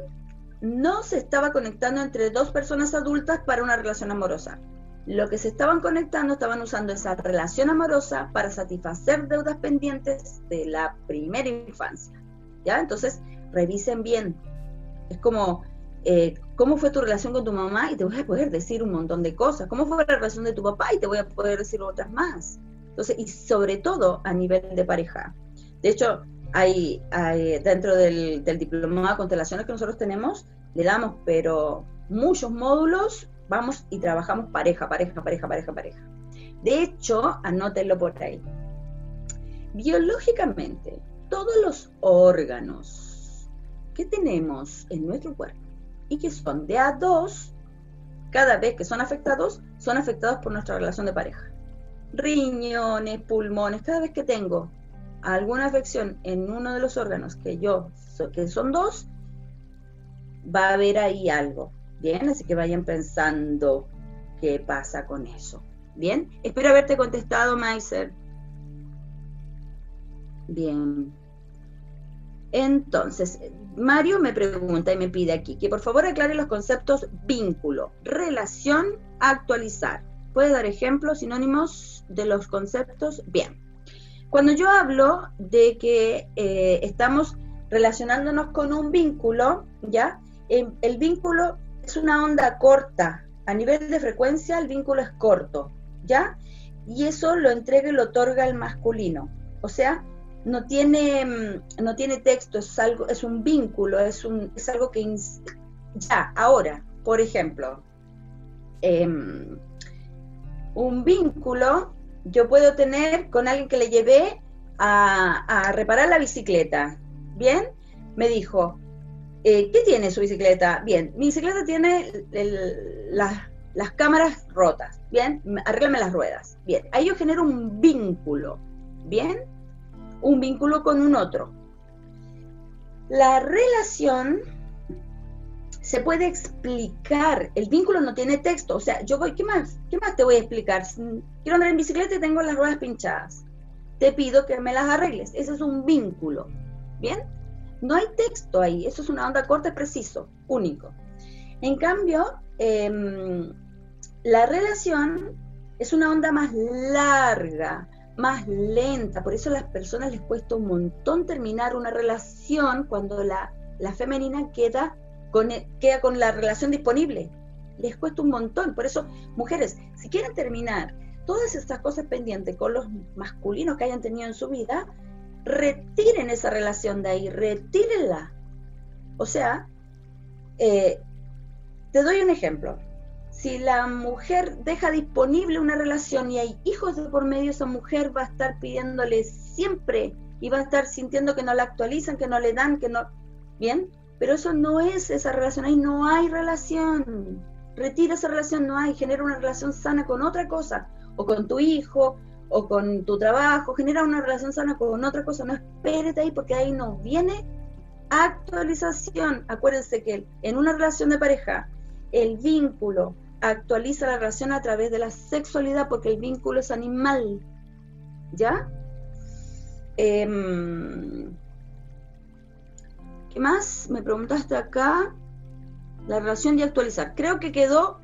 no se estaba conectando entre dos personas adultas para una relación amorosa. Lo que se estaban conectando, estaban usando esa relación amorosa para satisfacer deudas pendientes de la primera infancia. ¿Ya? Entonces, revisen bien. Es como, eh, ¿cómo fue tu relación con tu mamá? Y te voy a poder decir un montón de cosas. ¿Cómo fue la relación de tu papá? Y te voy a poder decir otras más. Entonces, y sobre todo a nivel de pareja. De hecho, hay, dentro del, diplomado de constelaciones que nosotros tenemos, le damos, pero muchos módulos vamos y trabajamos pareja, pareja, pareja, pareja, pareja. De hecho, anótenlo por ahí. Biológicamente, todos los órganos que tenemos en nuestro cuerpo y que son de A2, cada vez que son afectados, son afectados por nuestra relación de pareja. Riñones, pulmones, cada vez que tengo alguna afección en uno de los órganos que yo, que son dos, va a haber ahí algo. Bien, así que vayan pensando qué pasa con eso. Bien, espero haberte contestado, Maiser. Bien. Entonces, Mario me pregunta y me pide aquí que por favor aclare los conceptos vínculo, relación, actualizar. ¿Puede dar ejemplos, sinónimos de los conceptos? Bien. Cuando yo hablo de que eh, estamos relacionándonos con un vínculo, ¿ya? El, el vínculo es una onda corta. A nivel de frecuencia, el vínculo es corto, ¿ya? Y eso lo entrega y lo otorga el masculino. O sea, no tiene, mm, no tiene texto, es algo, es un vínculo, es, un, es algo que ya, ahora, por ejemplo, em, un vínculo yo puedo tener con alguien que le llevé a, reparar la bicicleta. Bien, me dijo, eh, ¿qué tiene su bicicleta? Bien, mi bicicleta tiene las cámaras rotas. Bien, arréglame las ruedas. Bien, ahí yo genero un vínculo. Bien, un vínculo con un otro. La relación se puede explicar, el vínculo no tiene texto, o sea, yo voy, ¿qué más? ¿Qué más te voy a explicar? Quiero andar en bicicleta y tengo las ruedas pinchadas. Te pido que me las arregles. Ese es un vínculo. ¿Bien? No hay texto ahí, eso es una onda corta, preciso, único. En cambio, em, la relación es una onda más larga, más lenta, por eso a las personas les cuesta un montón terminar una relación cuando la, femenina queda con, e, queda con la relación disponible. Les cuesta un montón. Por eso, mujeres, si quieren terminar todas estas cosas pendientes con los masculinos que hayan tenido en su vida, retiren esa relación de ahí, retírenla. O sea, eh, te doy un ejemplo si la mujer deja disponible una relación y hay hijos de por medio, esa mujer va a estar pidiéndole siempre y va a estar sintiendo que no la actualizan, que no le dan, que no... Bien, pero eso no es esa relación, ahí no hay relación. Retira esa relación, no hay, genera una relación sana con otra cosa, o con tu hijo, o con tu trabajo, genera una relación sana con otra cosa, no espérate ahí porque ahí no viene actualización. Acuérdense que en una relación de pareja, el vínculo, actualiza la relación a través de la sexualidad porque el vínculo es animal. ¿Ya? Em, ¿Qué más? Me preguntaste acá. La relación de actualizar. Creo que quedó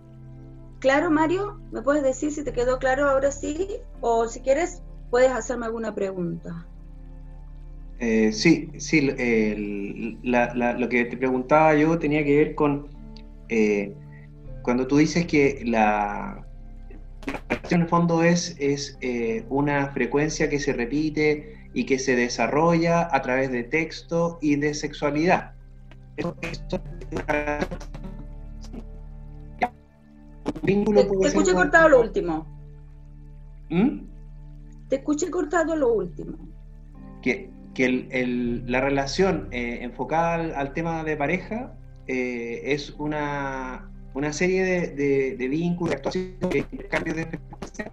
claro, Mario. ¿Me puedes decir si te quedó claro ahora sí? O si quieres, puedes hacerme alguna pregunta. Eh, sí, sí. lo que te preguntaba yo tenía que ver con eh, cuando tú dices que la, relación en el fondo es, es eh, una frecuencia que se repite y que se desarrolla a través de texto y de sexualidad. te, escuché cortado lo último. ¿Mm? Te escuché cortado lo último. Que, la relación eh, enfocada al, tema de pareja eh, es una, una serie de, de, vínculos, de intercambios de frecuencia.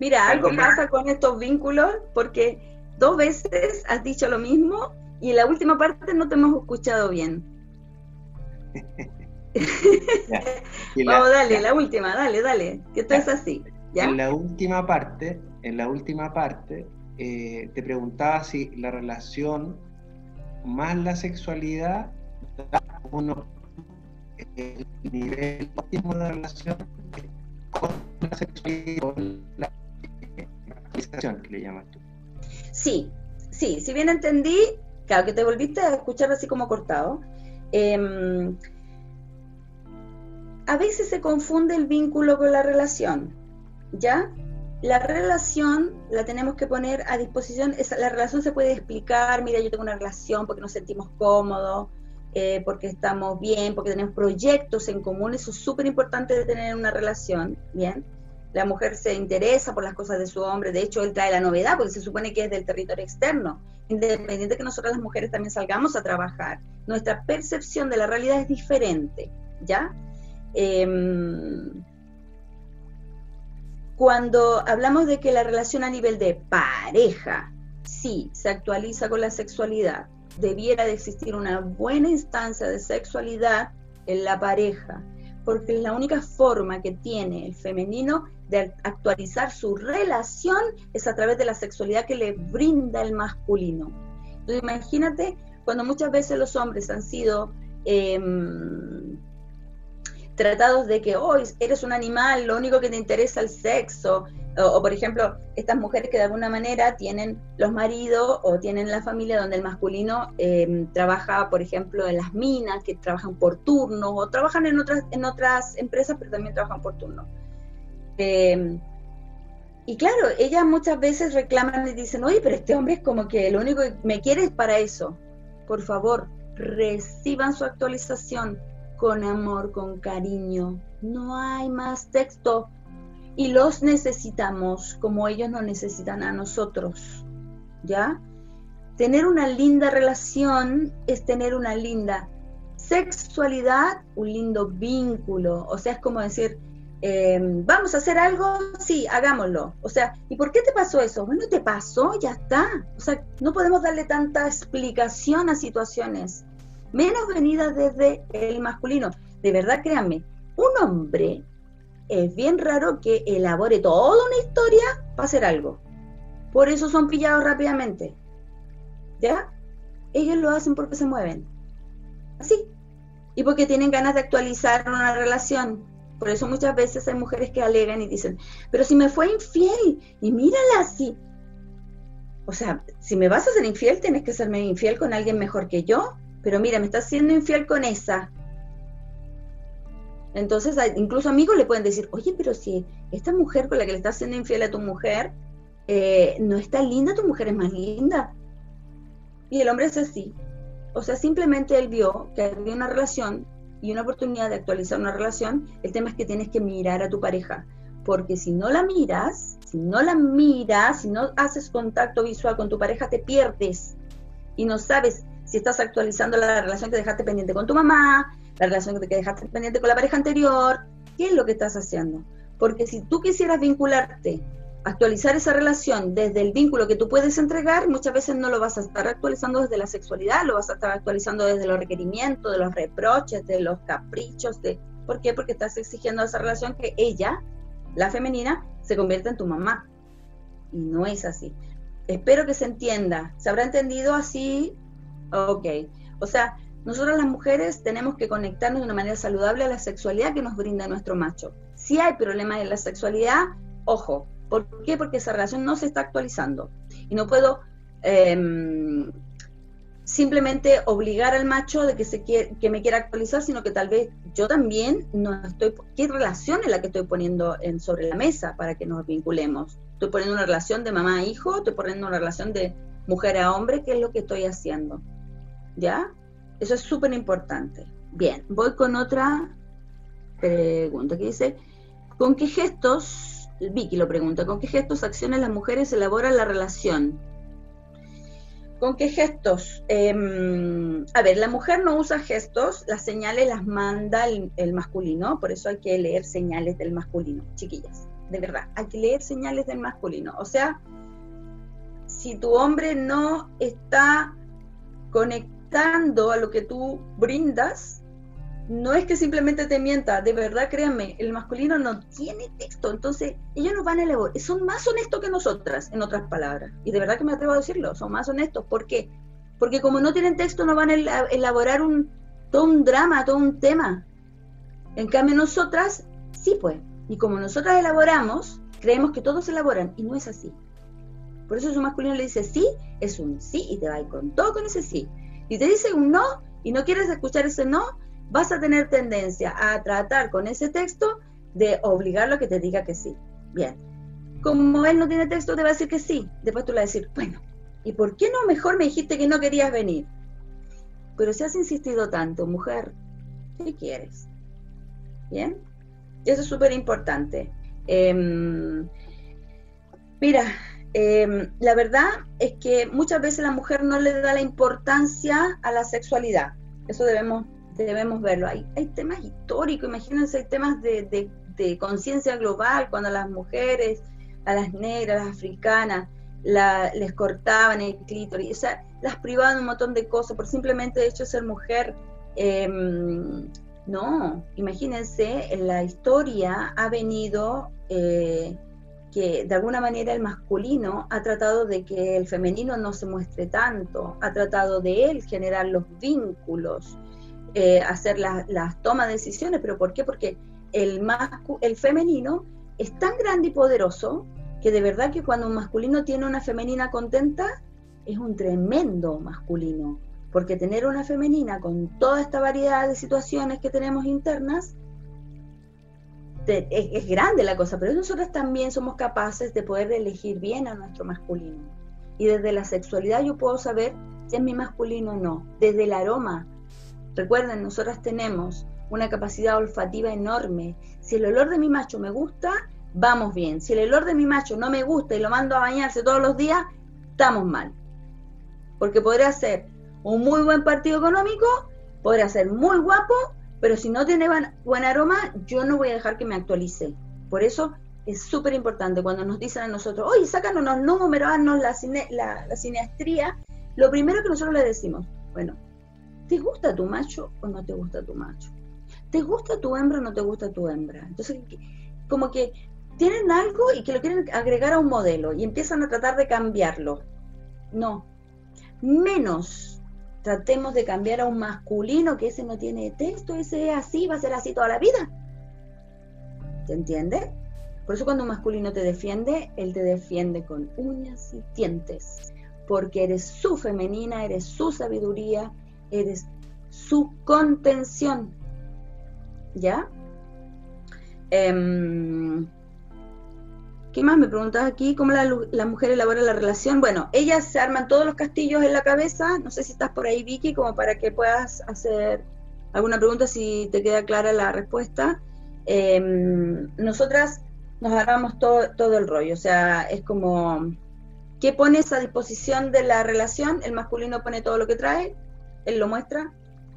Mira, algo pasa con estos vínculos porque dos veces has dicho lo mismo y en la última parte no te hemos escuchado bien. Vamos, dale, la última, dale, dale, que esto es así. En la última parte, en la última parte, eh, te preguntaba si la relación más la sexualidad uno el nivel óptimo de relación con la sexualidad la que le llamas tú. Sí, sí, si bien entendí, claro que te volviste a escuchar así como cortado. Em, a veces se confunde el vínculo con la relación, ¿ya? la relación la tenemos que poner a disposición, la relación se puede explicar, mira, yo tengo una relación porque nos sentimos cómodos, eh, porque estamos bien, porque tenemos proyectos en común, eso es súper importante de tener una relación, ¿bien? La mujer se interesa por las cosas de su hombre, de hecho él trae la novedad porque se supone que es del territorio externo, independiente de que nosotras las mujeres también salgamos a trabajar, nuestra percepción de la realidad es diferente, ¿ya? Em, cuando hablamos de que la relación a nivel de pareja, sí, se actualiza con la sexualidad, debiera de existir una buena instancia de sexualidad en la pareja, porque es la única forma que tiene el femenino de actualizar su relación es a través de la sexualidad que le brinda el masculino. Imagínate cuando muchas veces los hombres han sido em, tratados de que hoy eres un animal, lo único que te interesa es el sexo, o, por ejemplo, estas mujeres que de alguna manera tienen los maridos o tienen la familia donde el masculino em, trabaja, por ejemplo, en las minas, que trabajan por turno, o trabajan en otras, en otras empresas, pero también trabajan por turno. Em, y claro, ellas muchas veces reclaman y dicen, oye, pero este hombre es como que lo único que me quiere es para eso. Por favor, reciban su actualización, con amor, con cariño. No hay más texto. Y los necesitamos como ellos nos necesitan a nosotros. ¿Ya? Tener una linda relación es tener una linda sexualidad, un lindo vínculo. O sea, es como decir, em, vamos a hacer algo, sí, hagámoslo. O sea, ¿y por qué te pasó eso? Bueno, te pasó, ya está. O sea, no podemos darle tanta explicación a situaciones menos venida desde el masculino. De verdad, créanme, un hombre es bien raro que elabore toda una historia para hacer algo. Por eso son pillados rápidamente. ¿Ya? Ellos lo hacen porque se mueven. Así. Y porque tienen ganas de actualizar una relación. Por eso muchas veces hay mujeres que alegan y dicen, pero si me fue infiel, y mírala así. O sea, si me vas a ser infiel, tienes que serme infiel con alguien mejor que yo pero mira, me estás siendo infiel con esa. Entonces, incluso amigos le pueden decir, oye, pero si esta mujer con la que le estás siendo infiel a tu mujer eh, no está linda, tu mujer es más linda. Y el hombre es así. O sea, simplemente él vio que había una relación y una oportunidad de actualizar una relación. El tema es que tienes que mirar a tu pareja. Porque si no la miras, si no la miras, si no haces contacto visual con tu pareja, te pierdes. Y no sabes si estás actualizando la relación que dejaste pendiente con tu mamá, la relación que dejaste pendiente con la pareja anterior, ¿qué es lo que estás haciendo? Porque si tú quisieras vincularte, actualizar esa relación desde el vínculo que tú puedes entregar, muchas veces no lo vas a estar actualizando desde la sexualidad, lo vas a estar actualizando desde los requerimientos, de los reproches, de los caprichos, de ¿por qué? Porque estás exigiendo a esa relación que ella, la femenina, se convierta en tu mamá. Y no es así. Espero que se entienda. ¿Se habrá entendido así Ok, o sea, nosotros las mujeres tenemos que conectarnos de una manera saludable a la sexualidad que nos brinda nuestro macho. Si hay problemas en la sexualidad, ojo, ¿por qué? Porque esa relación no se está actualizando. Y no puedo em, simplemente obligar al macho de que, se que me quiera actualizar, sino que tal vez yo también no estoy... ¿Qué relación es la que estoy poniendo en, sobre la mesa para que nos vinculemos? Estoy poniendo una relación de mamá a hijo, estoy poniendo una relación de mujer a hombre, ¿qué es lo que estoy haciendo? ¿Ya? Eso es súper importante. Bien, voy con otra pregunta que dice, ¿con qué gestos, Vicky lo pregunta, ¿con qué gestos, acciones las mujeres elaboran la relación? ¿Con qué gestos? Em, a ver, la mujer no usa gestos, las señales las manda el, el, masculino, por eso hay que leer señales del masculino, chiquillas, de verdad, hay que leer señales del masculino. O sea, si tu hombre no está conectado, a lo que tú brindas, no es que simplemente te mienta, de verdad créanme, el masculino no tiene texto, entonces ellos nos van a elaborar, son más honestos que nosotras, en otras palabras, y de verdad que me atrevo a decirlo, son más honestos, ¿por qué? Porque como no tienen texto no van a elaborar un, todo un drama, todo un tema. En cambio nosotras, sí pues, y como nosotras elaboramos, creemos que todos elaboran, y no es así. Por eso su masculino le dice sí, es un sí, y te va a ir con todo con ese sí. Y te dice un no y no quieres escuchar ese no, vas a tener tendencia a tratar con ese texto de obligarlo a que te diga que sí. Bien. como él no tiene texto, te va a decir que sí. Después tú le vas a decir, bueno, ¿y por qué no mejor me dijiste que no querías venir? Pero si has insistido tanto, mujer, ¿qué quieres? ¿Bien? Eso es súper importante. Em, mira, em, la verdad es que muchas veces la mujer no le da la importancia a la sexualidad. Eso debemos, debemos verlo. Hay, temas históricos, imagínense, hay temas de, conciencia global, cuando las mujeres a las negras, a las africanas, les cortaban el clítoris, o sea, las privaban un montón de cosas por simplemente de hecho ser mujer. Em, no, imagínense, en la historia ha venido eh, que de alguna manera el masculino ha tratado de que el femenino no se muestre tanto, ha tratado de él generar los vínculos, eh, hacer las tomas de decisiones, pero ¿por qué? Porque el, el femenino es tan grande y poderoso que de verdad que cuando un masculino tiene una femenina contenta, es un tremendo masculino, porque tener una femenina con toda esta variedad de situaciones que tenemos internas, es, grande la cosa, pero nosotros también somos capaces de poder elegir bien a nuestro masculino. Y desde la sexualidad yo puedo saber si es mi masculino o no, desde el aroma. Recuerden, nosotras tenemos una capacidad olfativa enorme. Si el olor de mi macho me gusta, vamos bien. Si el olor de mi macho no me gusta y lo mando a bañarse todos los días, estamos mal. Porque podría ser un muy buen partido económico, podría ser muy guapo, pero si no tiene buen, aroma, yo no voy a dejar que me actualice. Por eso es súper importante cuando nos dicen a nosotros, oye, sácanos los números, la, la, la sinestría, lo primero que nosotros le decimos, bueno, ¿te gusta tu macho o no te gusta tu macho? ¿Te gusta tu hembra o no te gusta tu hembra? Entonces, como que tienen algo y que lo quieren agregar a un modelo y empiezan a tratar de cambiarlo. No, menos tratemos de cambiar a un masculino que ese no tiene texto, ese es así, va a ser así toda la vida. ¿Se entiende? Por eso cuando un masculino te defiende, él te defiende con uñas y dientes, porque eres su femenina, eres su sabiduría, eres su contención. ¿Ya? Eh, ¿Qué más me preguntas aquí? ¿Cómo la, mujer elabora la relación? Bueno, ellas se arman todos los castillos en la cabeza. No sé si estás por ahí, Vicky, como para que puedas hacer alguna pregunta si te queda clara la respuesta. Em, nosotras nos agarramos todo, todo el rollo. O sea, es como, ¿qué pones a disposición de la relación? El masculino pone todo lo que trae, él lo muestra,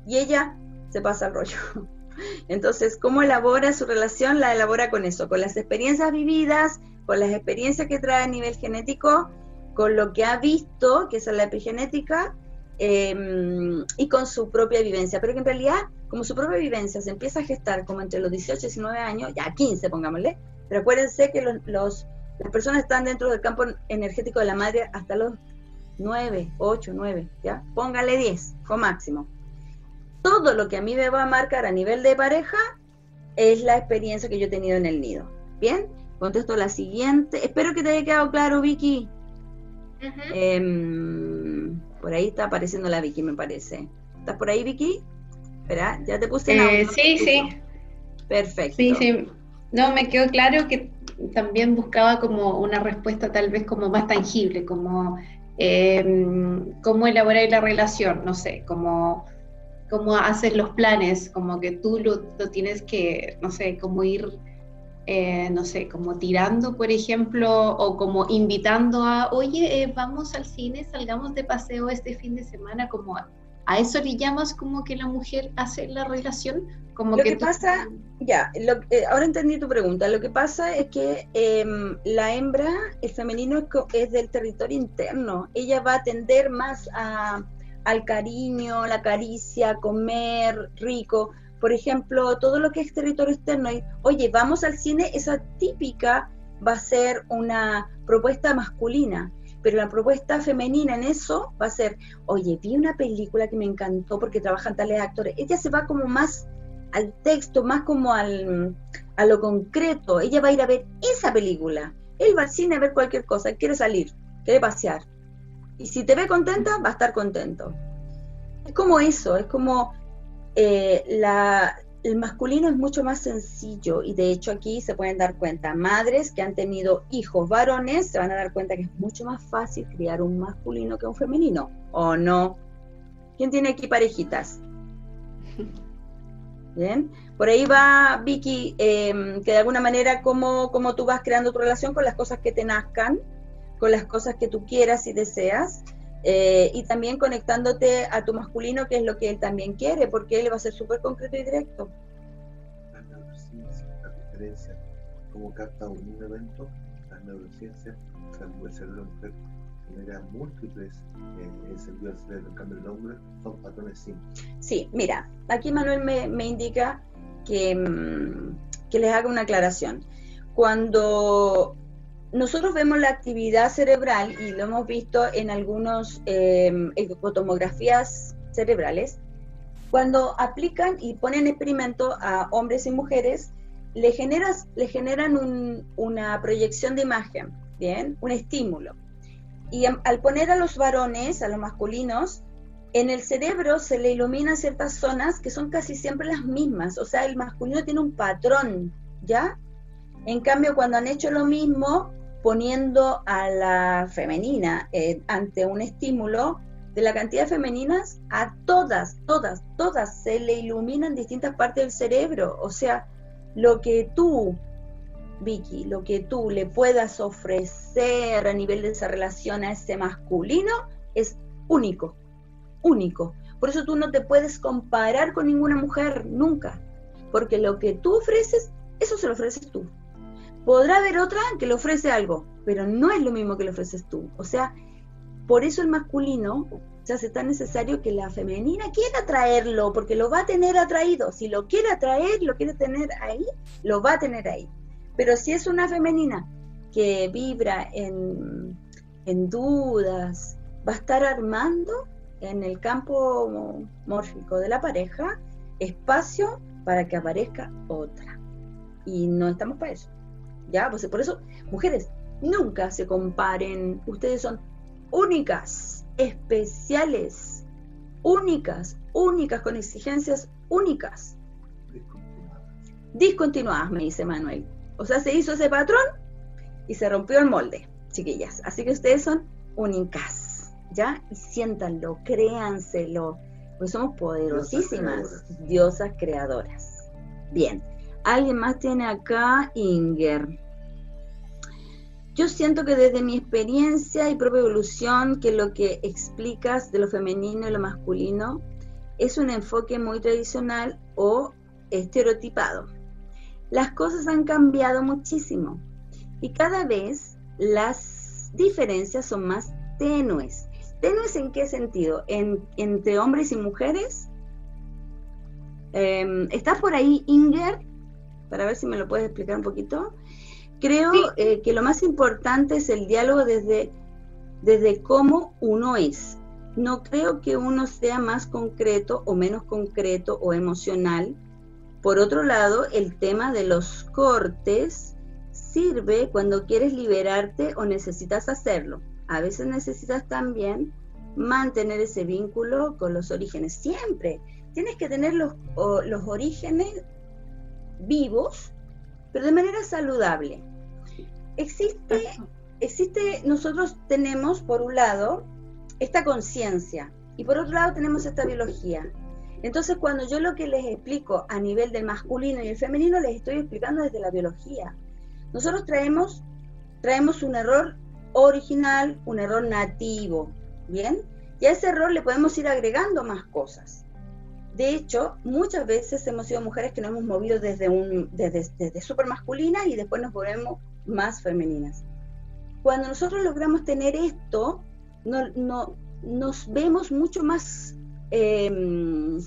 y ella se pasa el rollo. Entonces, ¿cómo elabora su relación? La elabora con eso, con las experiencias vividas, con las experiencias que trae a nivel genético, con lo que ha visto, que es la epigenética, em, y con su propia vivencia. Pero que en realidad, como su propia vivencia se empieza a gestar como entre los 18 y 19 años, ya 15 pongámosle, pero que los, las personas están dentro del campo energético de la madre hasta los 9, 8, 9, ¿ya? Póngale 10, con máximo. Todo lo que a mí me va a marcar a nivel de pareja es la experiencia que yo he tenido en el nido. ¿Bien? Contesto la siguiente. Espero que te haya quedado claro, Vicky. Em, por ahí está apareciendo la Vicky, me parece. ¿Estás por ahí, Vicky? Espera, ya te puse eh, Sí, sí. Perfecto. Sí, sí. No, me quedó claro que también buscaba como una respuesta tal vez como más tangible, como em, cómo elaborar la relación, no sé, como cómo haces los planes, como que tú lo, tienes que, no sé, como ir eh, no sé, como tirando, por ejemplo, o como invitando a, oye, eh, vamos al cine, salgamos de paseo este fin de semana, como a, eso le llamas como que la mujer hace la relación, como lo que, pasa, ya, eh, ahora entendí tu pregunta, lo que pasa es que em, la hembra, el femenino es, del territorio interno, ella va a tender más a, al cariño, la caricia, comer rico, por ejemplo, todo lo que es territorio externo, y, oye, vamos al cine, esa típica va a ser una propuesta masculina, pero la propuesta femenina en eso va a ser, oye, vi una película que me encantó porque trabajan tales actores. Ella se va como más al texto, más como al, a lo concreto. Ella va a ir a ver esa película. Él va al cine a ver cualquier cosa, quiere salir, quiere pasear. Y si te ve contenta, va a estar contento. Es como eso, es como eh, la, el masculino es mucho más sencillo y de hecho aquí se pueden dar cuenta, madres que han tenido hijos varones se van a dar cuenta que es mucho más fácil criar un masculino que un femenino, ¿o no? ¿Quién tiene aquí parejitas? Bien, por ahí va Vicky, em, que de alguna manera como, como tú vas creando tu relación con las cosas que te nazcan, con las cosas que tú quieras y deseas, eh, y también conectándote a tu masculino, que es lo que él también quiere, porque él va a ser súper concreto y directo. La neurociencia, la diferencia, como capta un evento, la neurociencia, el cerebro mujer genera múltiples eh, sentido del cerebro, en cambio el hombre son patrones simples. Sí, mira, aquí Manuel me, me indica que, mm, que les haga una aclaración. Cuando nosotros vemos la actividad cerebral y lo hemos visto en algunas eh, tomografías cerebrales, cuando aplican y ponen experimento a hombres y mujeres, le, generas, le generan una proyección de imagen, ¿bien? Un estímulo. Y al poner a los varones, a los masculinos, en el cerebro se le iluminan ciertas zonas que son casi siempre las mismas, o sea, el masculino tiene un patrón, ¿ya? En cambio, cuando han hecho lo mismo, poniendo a la femenina eh, ante un estímulo, de la cantidad de femeninas, a todas, todas, todas se le iluminan distintas partes del cerebro. O sea, lo que tú, Vicky, lo que tú le puedas ofrecer a nivel de esa relación a ese masculino es único, único. Por eso tú no te puedes comparar con ninguna mujer, nunca. Porque lo que tú ofreces, eso se lo ofreces tú. Podrá haber otra que le ofrece algo, pero no es lo mismo que le ofreces tú. O sea, por eso el masculino se hace tan necesario que la femenina quiera traerlo, porque lo va a tener atraído. Si lo quiere atraer, lo quiere tener ahí, lo va a tener ahí. Pero si es una femenina que vibra en, en dudas, va a estar armando en el campo mórfico de la pareja espacio para que aparezca otra. Y no estamos para eso. ¿Ya? Pues por eso, mujeres, nunca se comparen, ustedes son únicas, especiales, únicas, únicas, con exigencias únicas. Discontinuadas, me dice Manuel. O sea, se hizo ese patrón y se rompió el molde, chiquillas. Así que ustedes son únicas, ¿ya? Y siéntanlo, créanselo, pues somos poderosísimas diosas creadoras. Bien, ¿alguien más tiene acá? Inger. Yo siento que desde mi experiencia y propia evolución, que lo que explicas de lo femenino y lo masculino es un enfoque muy tradicional o estereotipado. Las cosas han cambiado muchísimo y cada vez las diferencias son más tenues. ¿Tenues en qué sentido? ¿Entre hombres y mujeres? Eh, ¿Está por ahí Inger? Para ver si me lo puedes explicar un poquito. Creo eh, que lo más importante es el diálogo desde, desde cómo uno es. No creo que uno sea más concreto o menos concreto o emocional. Por otro lado, el tema de los cortes sirve cuando quieres liberarte o necesitas hacerlo. A veces necesitas también mantener ese vínculo con los orígenes. Siempre tienes que tener los, los orígenes vivos, pero de manera saludable. Existe, existe, nosotros tenemos por un lado esta conciencia y por otro lado tenemos esta biología. Entonces cuando yo lo que les explico a nivel del masculino y el femenino les estoy explicando desde la biología. Nosotros traemos, traemos un error original, un error nativo, ¿bien? Y a ese error le podemos ir agregando más cosas. De hecho, muchas veces hemos sido mujeres que nos hemos movido desde, desde, desde super masculina y después nos volvemos más femeninas. Cuando nosotros logramos tener esto, no, nos vemos mucho más, em,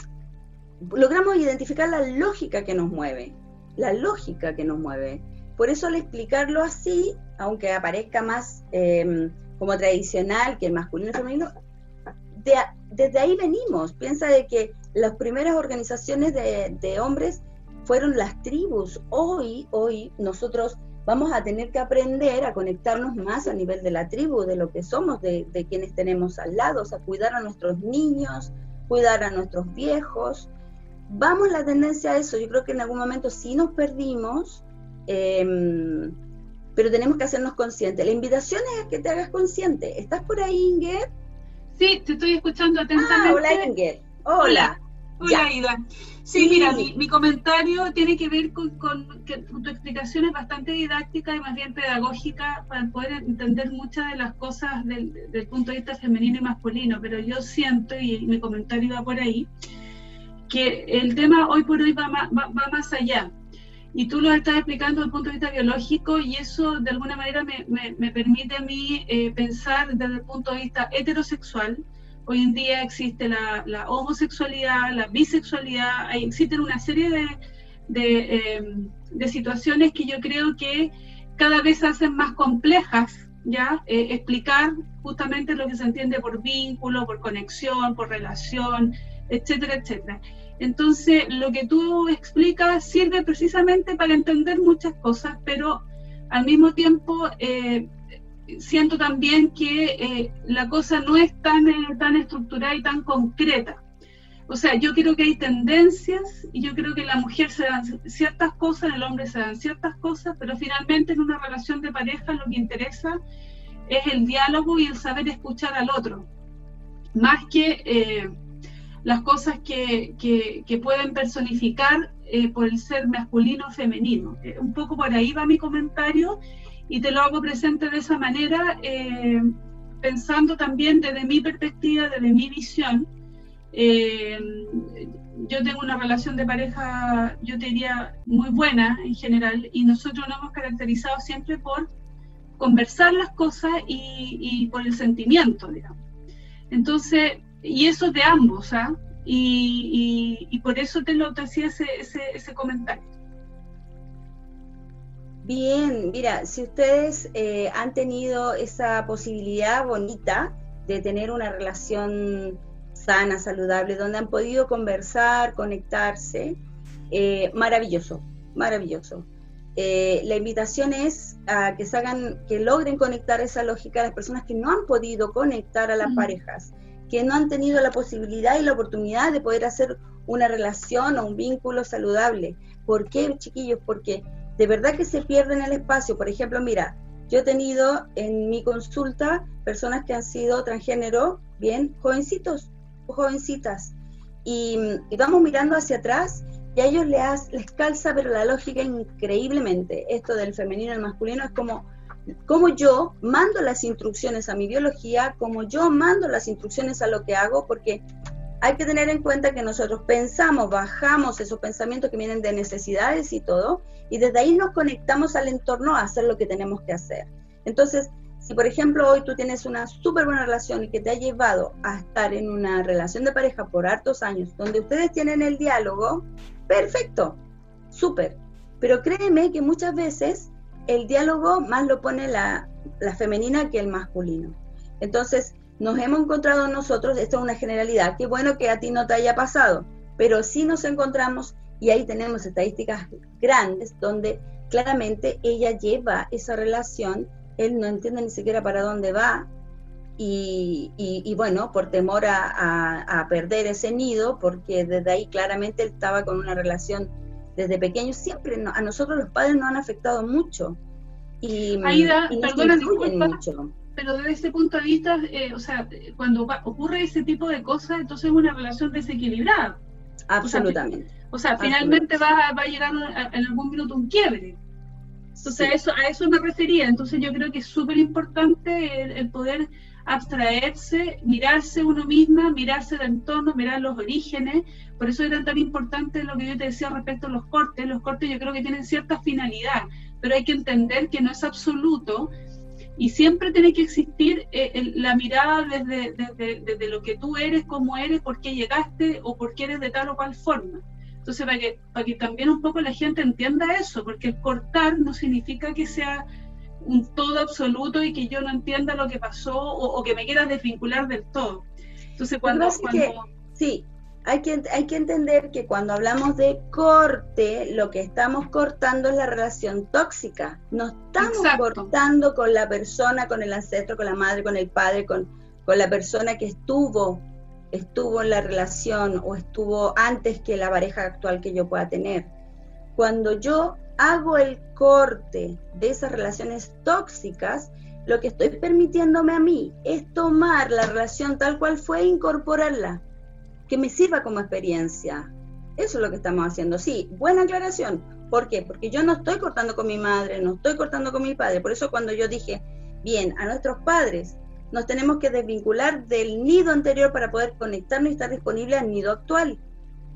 logramos identificar la lógica que nos mueve, la lógica que nos mueve. Por eso al explicarlo así, aunque aparezca más em, como tradicional que el masculino y el femenino, desde ahí venimos. Piensa de que las primeras organizaciones de, de hombres fueron las tribus. Hoy, hoy nosotros vamos a tener que aprender a conectarnos más a nivel de la tribu, de lo que somos, de, quienes tenemos al lado, o sea, cuidar a nuestros niños, cuidar a nuestros viejos, vamos la tendencia a eso. Yo creo que en algún momento sí nos perdimos, em, pero tenemos que hacernos conscientes. La invitación es a que te hagas consciente. ¿Estás por ahí, Inger? Sí, te estoy escuchando atentamente. Ah, hola, Inger. Hola. Hola, Ida. Sí, mira, mi, comentario tiene que ver con, que tu explicación es bastante didáctica y más bien pedagógica para poder entender muchas de las cosas del, punto de vista femenino y masculino, pero yo siento, y mi comentario va por ahí, que el tema hoy por hoy va, va, más allá. Y tú lo estás explicando desde el punto de vista biológico y eso de alguna manera me, me, permite a mí eh, pensar desde el punto de vista heterosexual, Hoy en día existe la, homosexualidad, la bisexualidad, existen una serie de, em, de, situaciones que yo creo que cada vez se hacen más complejas, ¿ya? Eh, explicar justamente lo que se entiende por vínculo, por conexión, por relación, etcétera, etcétera. Entonces, lo que tú explicas sirve precisamente para entender muchas cosas, pero al mismo tiempo eh, siento también que eh, la cosa no es tan, eh, tan estructurada y tan concreta. O sea, yo creo que hay tendencias y yo creo que la mujer se dan ciertas cosas, el hombre se dan ciertas cosas, pero finalmente en una relación de pareja lo que interesa es el diálogo y el saber escuchar al otro, más que eh, las cosas que, que, pueden personificar por el ser masculino o femenino. un poco por ahí va mi comentario y te lo hago presente de esa manera, eh, pensando también desde mi perspectiva, desde mi visión. Eh, yo tengo una relación de pareja, yo te diría, muy buena en general, y nosotros nos hemos caracterizado siempre por conversar las cosas y, por el sentimiento, digamos. Entonces, y eso de ambos, ¿ah? Y, por eso te lo te hacía ese, ese, ese comentario. Bien, mira, si ustedes eh, han tenido esa posibilidad bonita de tener una relación sana, saludable, donde han podido conversar, conectarse, eh, maravilloso, maravilloso. Eh, la invitación es a que se hagan, que logren conectar esa lógica a las personas que no han podido conectar a las parejas, que no han tenido la posibilidad y la oportunidad de poder hacer una relación o un vínculo saludable. ¿Por qué, chiquillos? Porque de verdad que se pierde en el espacio. Por ejemplo, mira, yo he tenido en mi consulta personas que han sido transgénero, bien, jovencitos jovencitas, y, vamos mirando hacia atrás y a ellos les, calza, pero la lógica increíblemente. Esto del femenino el masculino es como, como yo mando las instrucciones a mi biología, como yo mando las instrucciones a lo que hago, porque hay que tener en cuenta que nosotros pensamos, bajamos esos pensamientos que vienen de necesidades y todo, y desde ahí nos conectamos al entorno a hacer lo que tenemos que hacer. Entonces, si por ejemplo hoy tú tienes una súper buena relación y que te ha llevado a estar en una relación de pareja por hartos años, donde ustedes tienen el diálogo, perfecto, súper. Pero créeme que muchas veces el diálogo más lo pone la, la femenina que el masculino. Entonces, nos hemos encontrado nosotros, esto es una generalidad, qué bueno que a ti no te haya pasado, pero sí nos encontramos y ahí tenemos estadísticas grandes donde claramente ella lleva esa relación, él no entiende ni siquiera para dónde va y, bueno, por temor a, perder ese nido, porque desde ahí claramente él estaba con una relación desde pequeño, siempre a nosotros los padres nos han afectado mucho. Y, Aida, perdona, mucho pero desde ese punto de vista, eh, o sea, cuando ocurre ese tipo de cosas, entonces es una relación desequilibrada. Absolutamente. O sea, finalmente va, va, a llegar en algún minuto un quiebre. Entonces, a, eso, a eso me refería. Entonces, yo creo que es súper importante el, poder abstraerse, mirarse uno misma, mirarse el entorno, mirar los orígenes. Por eso era tan importante lo que yo te decía respecto a los cortes. Los cortes yo creo que tienen cierta finalidad, pero hay que entender que no es absoluto y siempre tiene que existir eh, la mirada desde, desde, lo que tú eres, cómo eres, por qué llegaste o por qué eres de tal o cual forma. Entonces, para que, para que también un poco la gente entienda eso, porque el cortar no significa que sea un todo absoluto y que yo no entienda lo que pasó o, que me quieras desvincular del todo. Entonces, cuando... cuando... sí, hay que, hay que entender que cuando hablamos de corte, lo que estamos cortando es la relación tóxica. No estamos cortando con la persona, con el ancestro, con la madre, con el padre, con, con la persona que estuvo estuvo en la relación o estuvo antes que la pareja actual que yo pueda tener. Cuando yo hago el corte de esas relaciones tóxicas, lo que estoy permitiéndome a mí es tomar la relación tal cual fue e incorporarla, que me sirva como experiencia. Eso es lo que estamos haciendo. Sí, buena aclaración. ¿Por qué? Porque yo no estoy cortando con mi madre, no estoy cortando con mi padre. Por eso cuando yo dije, bien, a nuestros padres nos tenemos que desvincular del nido anterior para poder conectarnos y estar disponible al nido actual.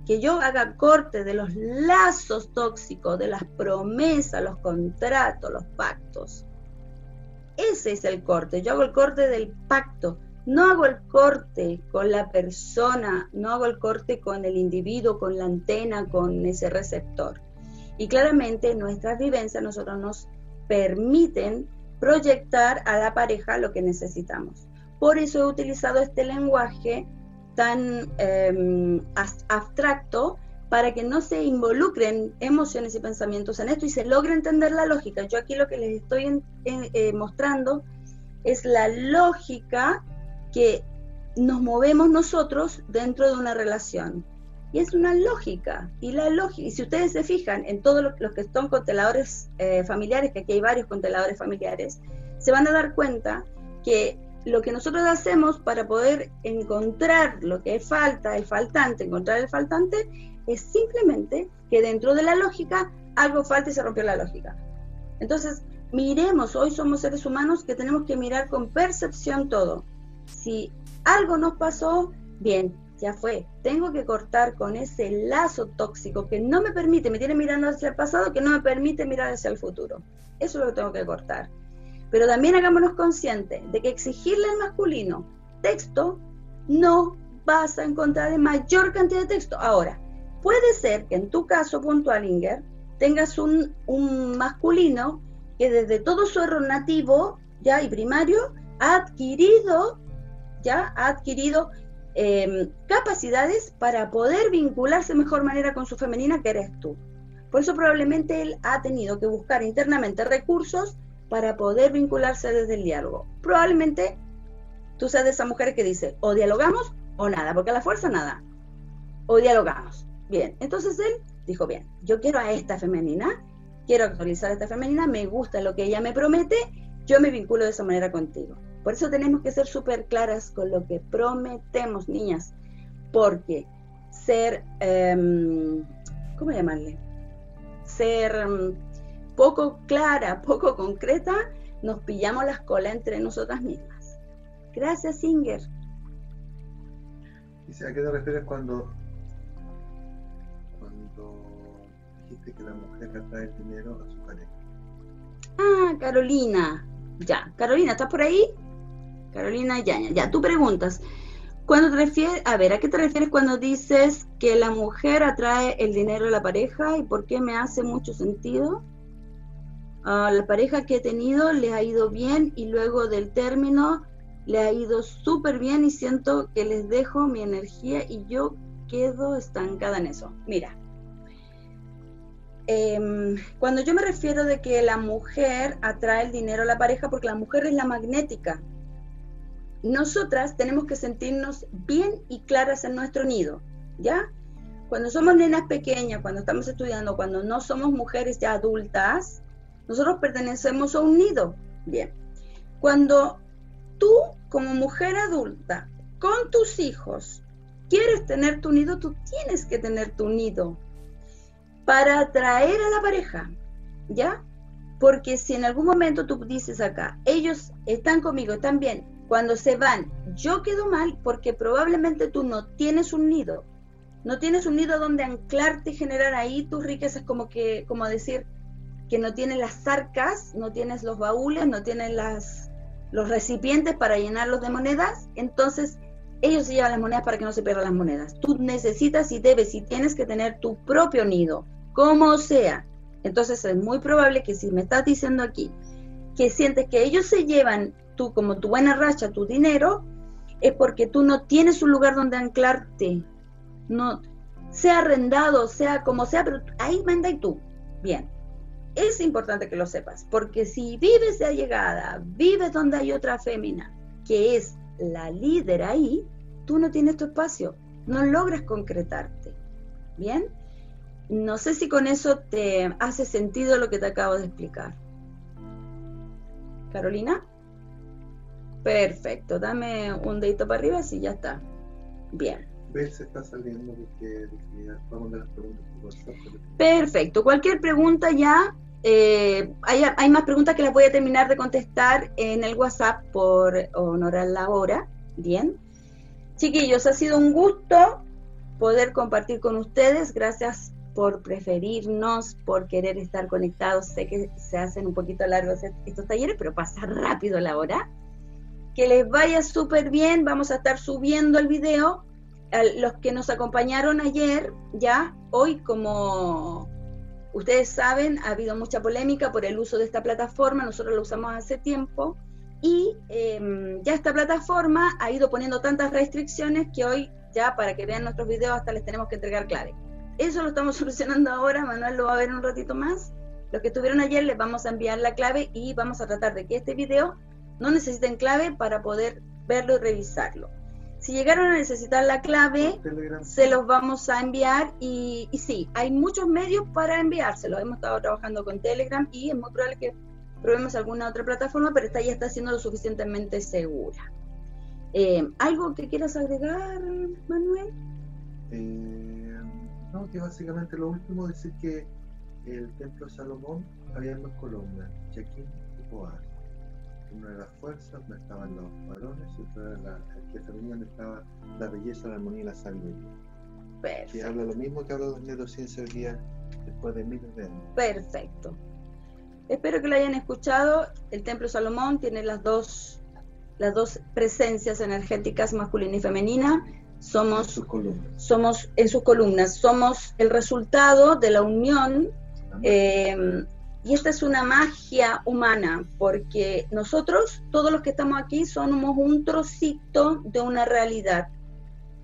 Que yo haga corte de los lazos tóxicos, de las promesas, los contratos, los pactos. Ese es el corte. Yo hago el corte del pacto. No hago el corte con la persona, no hago el corte con el individuo, con la antena, con ese receptor. Y claramente nuestras vivencias nosotros nos permiten proyectar a la pareja lo que necesitamos. Por eso he utilizado este lenguaje tan em, abstracto para que no se involucren emociones y pensamientos en esto y se logre entender la lógica. Yo aquí lo que les estoy eh, mostrando es la lógica que nos movemos nosotros dentro de una relación. Y es una lógica. Y la lógica, y si ustedes se fijan en todos los, que son conteladores eh, familiares, que aquí hay varios conteladores familiares, se van a dar cuenta que lo que nosotros hacemos para poder encontrar lo que falta, el faltante, encontrar el faltante, es simplemente que dentro de la lógica algo falta y se rompió la lógica. Entonces, miremos, hoy somos seres humanos que tenemos que mirar con percepción todo. Si algo nos pasó, bien, ya fue. Tengo que cortar con ese lazo tóxico que no me permite, me tiene mirando hacia el pasado, que no me permite mirar hacia el futuro. Eso es lo que tengo que cortar. Pero también hagámonos conscientes de que exigirle al masculino texto no vas a encontrar en mayor cantidad de texto. Ahora, puede ser que en tu caso puntual, Inger, tengas un, un masculino que desde todo su error nativo ya y primario ha adquirido, ya ha adquirido Em, capacidades para poder vincularse de mejor manera con su femenina, que eres tú. Por eso probablemente él ha tenido que buscar internamente recursos para poder vincularse desde el diálogo. Probablemente tú seas de esa mujer que dice, o dialogamos o nada, porque a la fuerza nada. O dialogamos. Bien, entonces él dijo, bien, yo quiero a esta femenina, quiero actualizar a esta femenina, me gusta lo que ella me promete, yo me vinculo de esa manera contigo. Por eso tenemos que ser súper claras con lo que prometemos, niñas, porque ser, em, ¿cómo llamarle? Ser em, poco clara, poco concreta, nos pillamos las colas entre nosotras mismas. Gracias, Inger. ¿a qué te refieres cuando, cuando dijiste que la mujer atrae el dinero a su pareja? Ah, Carolina. Ya, Carolina, ¿estás por ahí? Carolina Yaña. Ya, tú preguntas. Cuando te refieres, a ver, ¿a qué te refieres cuando dices que la mujer atrae el dinero a la pareja y por qué me hace mucho sentido? A la pareja que he tenido le ha ido bien y luego del término le ha ido súper bien y siento que les dejo mi energía y yo quedo estancada en eso. Mira, em, cuando yo me refiero de que la mujer atrae el dinero a la pareja, porque la mujer es la magnética, nosotras tenemos que sentirnos bien y claras en nuestro nido, ¿ya? Cuando somos nenas pequeñas, cuando estamos estudiando, cuando no somos mujeres ya adultas, nosotros pertenecemos a un nido, bien. Cuando tú, como mujer adulta, con tus hijos, quieres tener tu nido, tú tienes que tener tu nido para atraer a la pareja, ¿ya? Porque si en algún momento tú dices acá, ellos están conmigo, están bien, cuando se van, yo quedo mal porque probablemente tú no tienes un nido. No tienes un nido donde anclarte y generar ahí tus riquezas, como que, como decir, que no tienes las arcas, no tienes los baúles, no tienes las, los recipientes para llenarlos de monedas. Entonces, ellos se llevan las monedas para que no se pierdan las monedas. Tú necesitas y debes y tienes que tener tu propio nido, como sea. Entonces, es muy probable que si me estás diciendo aquí que sientes que ellos se llevan tú como tu buena racha, tu dinero, es porque tú no tienes un lugar donde anclarte. No, sea arrendado, sea como sea, pero ahí manda y tú. Bien. Es importante que lo sepas, porque si vives de allegada, vives donde hay otra fémina, que es la líder ahí, tú no tienes tu espacio, no logras concretarte. ¿Bien? No sé si con eso te hace sentido lo que te acabo de explicar. Carolina. Perfecto, dame un dedito para arriba, si ya está. Bien. ¿Ves? Está saliendo porque vamos a las preguntas por WhatsApp. Perfecto, cualquier pregunta ya, eh, hay, hay, más preguntas que las voy a terminar de contestar en el WhatsApp por honorar la hora. Bien. Chiquillos, ha sido un gusto poder compartir con ustedes. Gracias por preferirnos, por querer estar conectados. Sé que se hacen un poquito largos estos talleres, pero pasa rápido la hora. Que les vaya súper bien. Vamos a estar subiendo el video. A los que nos acompañaron ayer, ya, hoy como ustedes saben, ha habido mucha polémica por el uso de esta plataforma. Nosotros lo usamos hace tiempo. Y eh, ya esta plataforma ha ido poniendo tantas restricciones que hoy ya para que vean nuestros videos hasta les tenemos que entregar clave. Eso lo estamos solucionando ahora, Manuel lo va a ver un ratito más. Los que estuvieron ayer les vamos a enviar la clave y vamos a tratar de que este video no necesiten clave para poder verlo y revisarlo. Si llegaron a necesitar la clave, se los vamos a enviar y, y, sí, hay muchos medios para enviárselo. Hemos estado trabajando con Telegram y es muy probable que probemos alguna otra plataforma, pero esta ya está siendo lo suficientemente segura. Eh, ¿Algo que quieras agregar, Manuel? Eh, no, que básicamente lo último decir que el templo de Salomón había dos columnas, Chequín y Boaz. Una era la fuerza, donde estaban los varones, y otra era la que femenina, estaba la belleza, la armonía y la sabiduría. Perfecto. Que habla lo mismo que habla de neurociencia hoy día después de miles de años. Perfecto. Espero que lo hayan escuchado. El templo de Salomón tiene las dos las dos presencias energéticas masculina y femenina, somos, en sus columnas. somos en sus columnas, somos el resultado de la unión eh, y esta es una magia humana porque nosotros, todos los que estamos aquí, somos un trocito de una realidad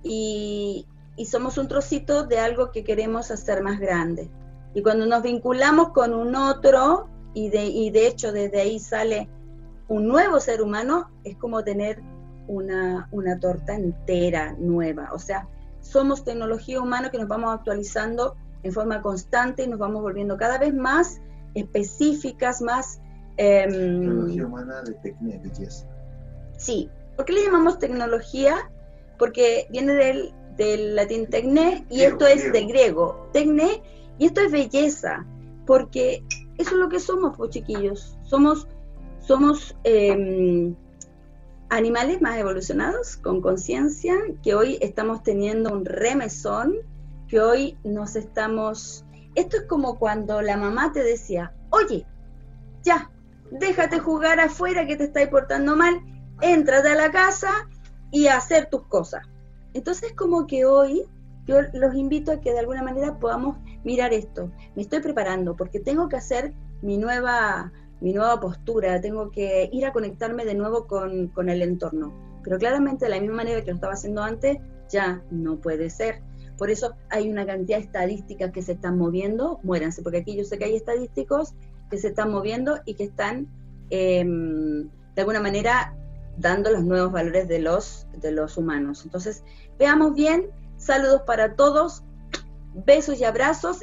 y, y somos un trocito de algo que queremos hacer más grande. Y cuando nos vinculamos con un otro, y de, y de hecho desde ahí sale un nuevo ser humano es como tener una, una torta entera nueva. O sea, somos tecnología humana que nos vamos actualizando en forma constante y nos vamos volviendo cada vez más específicas, más... Eh, tecnología humana de tecnia, belleza. Sí. ¿Por qué le llamamos tecnología? Porque viene del, del latín tecne y Griego, esto es griego. de griego. Tecne y esto es belleza, porque eso es lo que somos, pues chiquillos. Somos somos eh, animales más evolucionados, con conciencia, que hoy estamos teniendo un remesón, que hoy nos estamos... Esto es como cuando la mamá te decía, oye, ya, déjate jugar afuera que te estáis portando mal, éntrate a la casa y a hacer tus cosas. Entonces como que hoy yo los invito a que de alguna manera podamos mirar esto. Me estoy preparando porque tengo que hacer mi nueva mi nueva postura, tengo que ir a conectarme de nuevo con, con, el entorno. Pero claramente de la misma manera que lo estaba haciendo antes, ya no puede ser. Por eso hay una cantidad de estadísticas que se están moviendo, muéranse, porque aquí yo sé que hay estadísticos que se están moviendo y que están eh, de alguna manera dando los nuevos valores de los, de los humanos. Entonces, veamos bien, saludos para todos, besos y abrazos.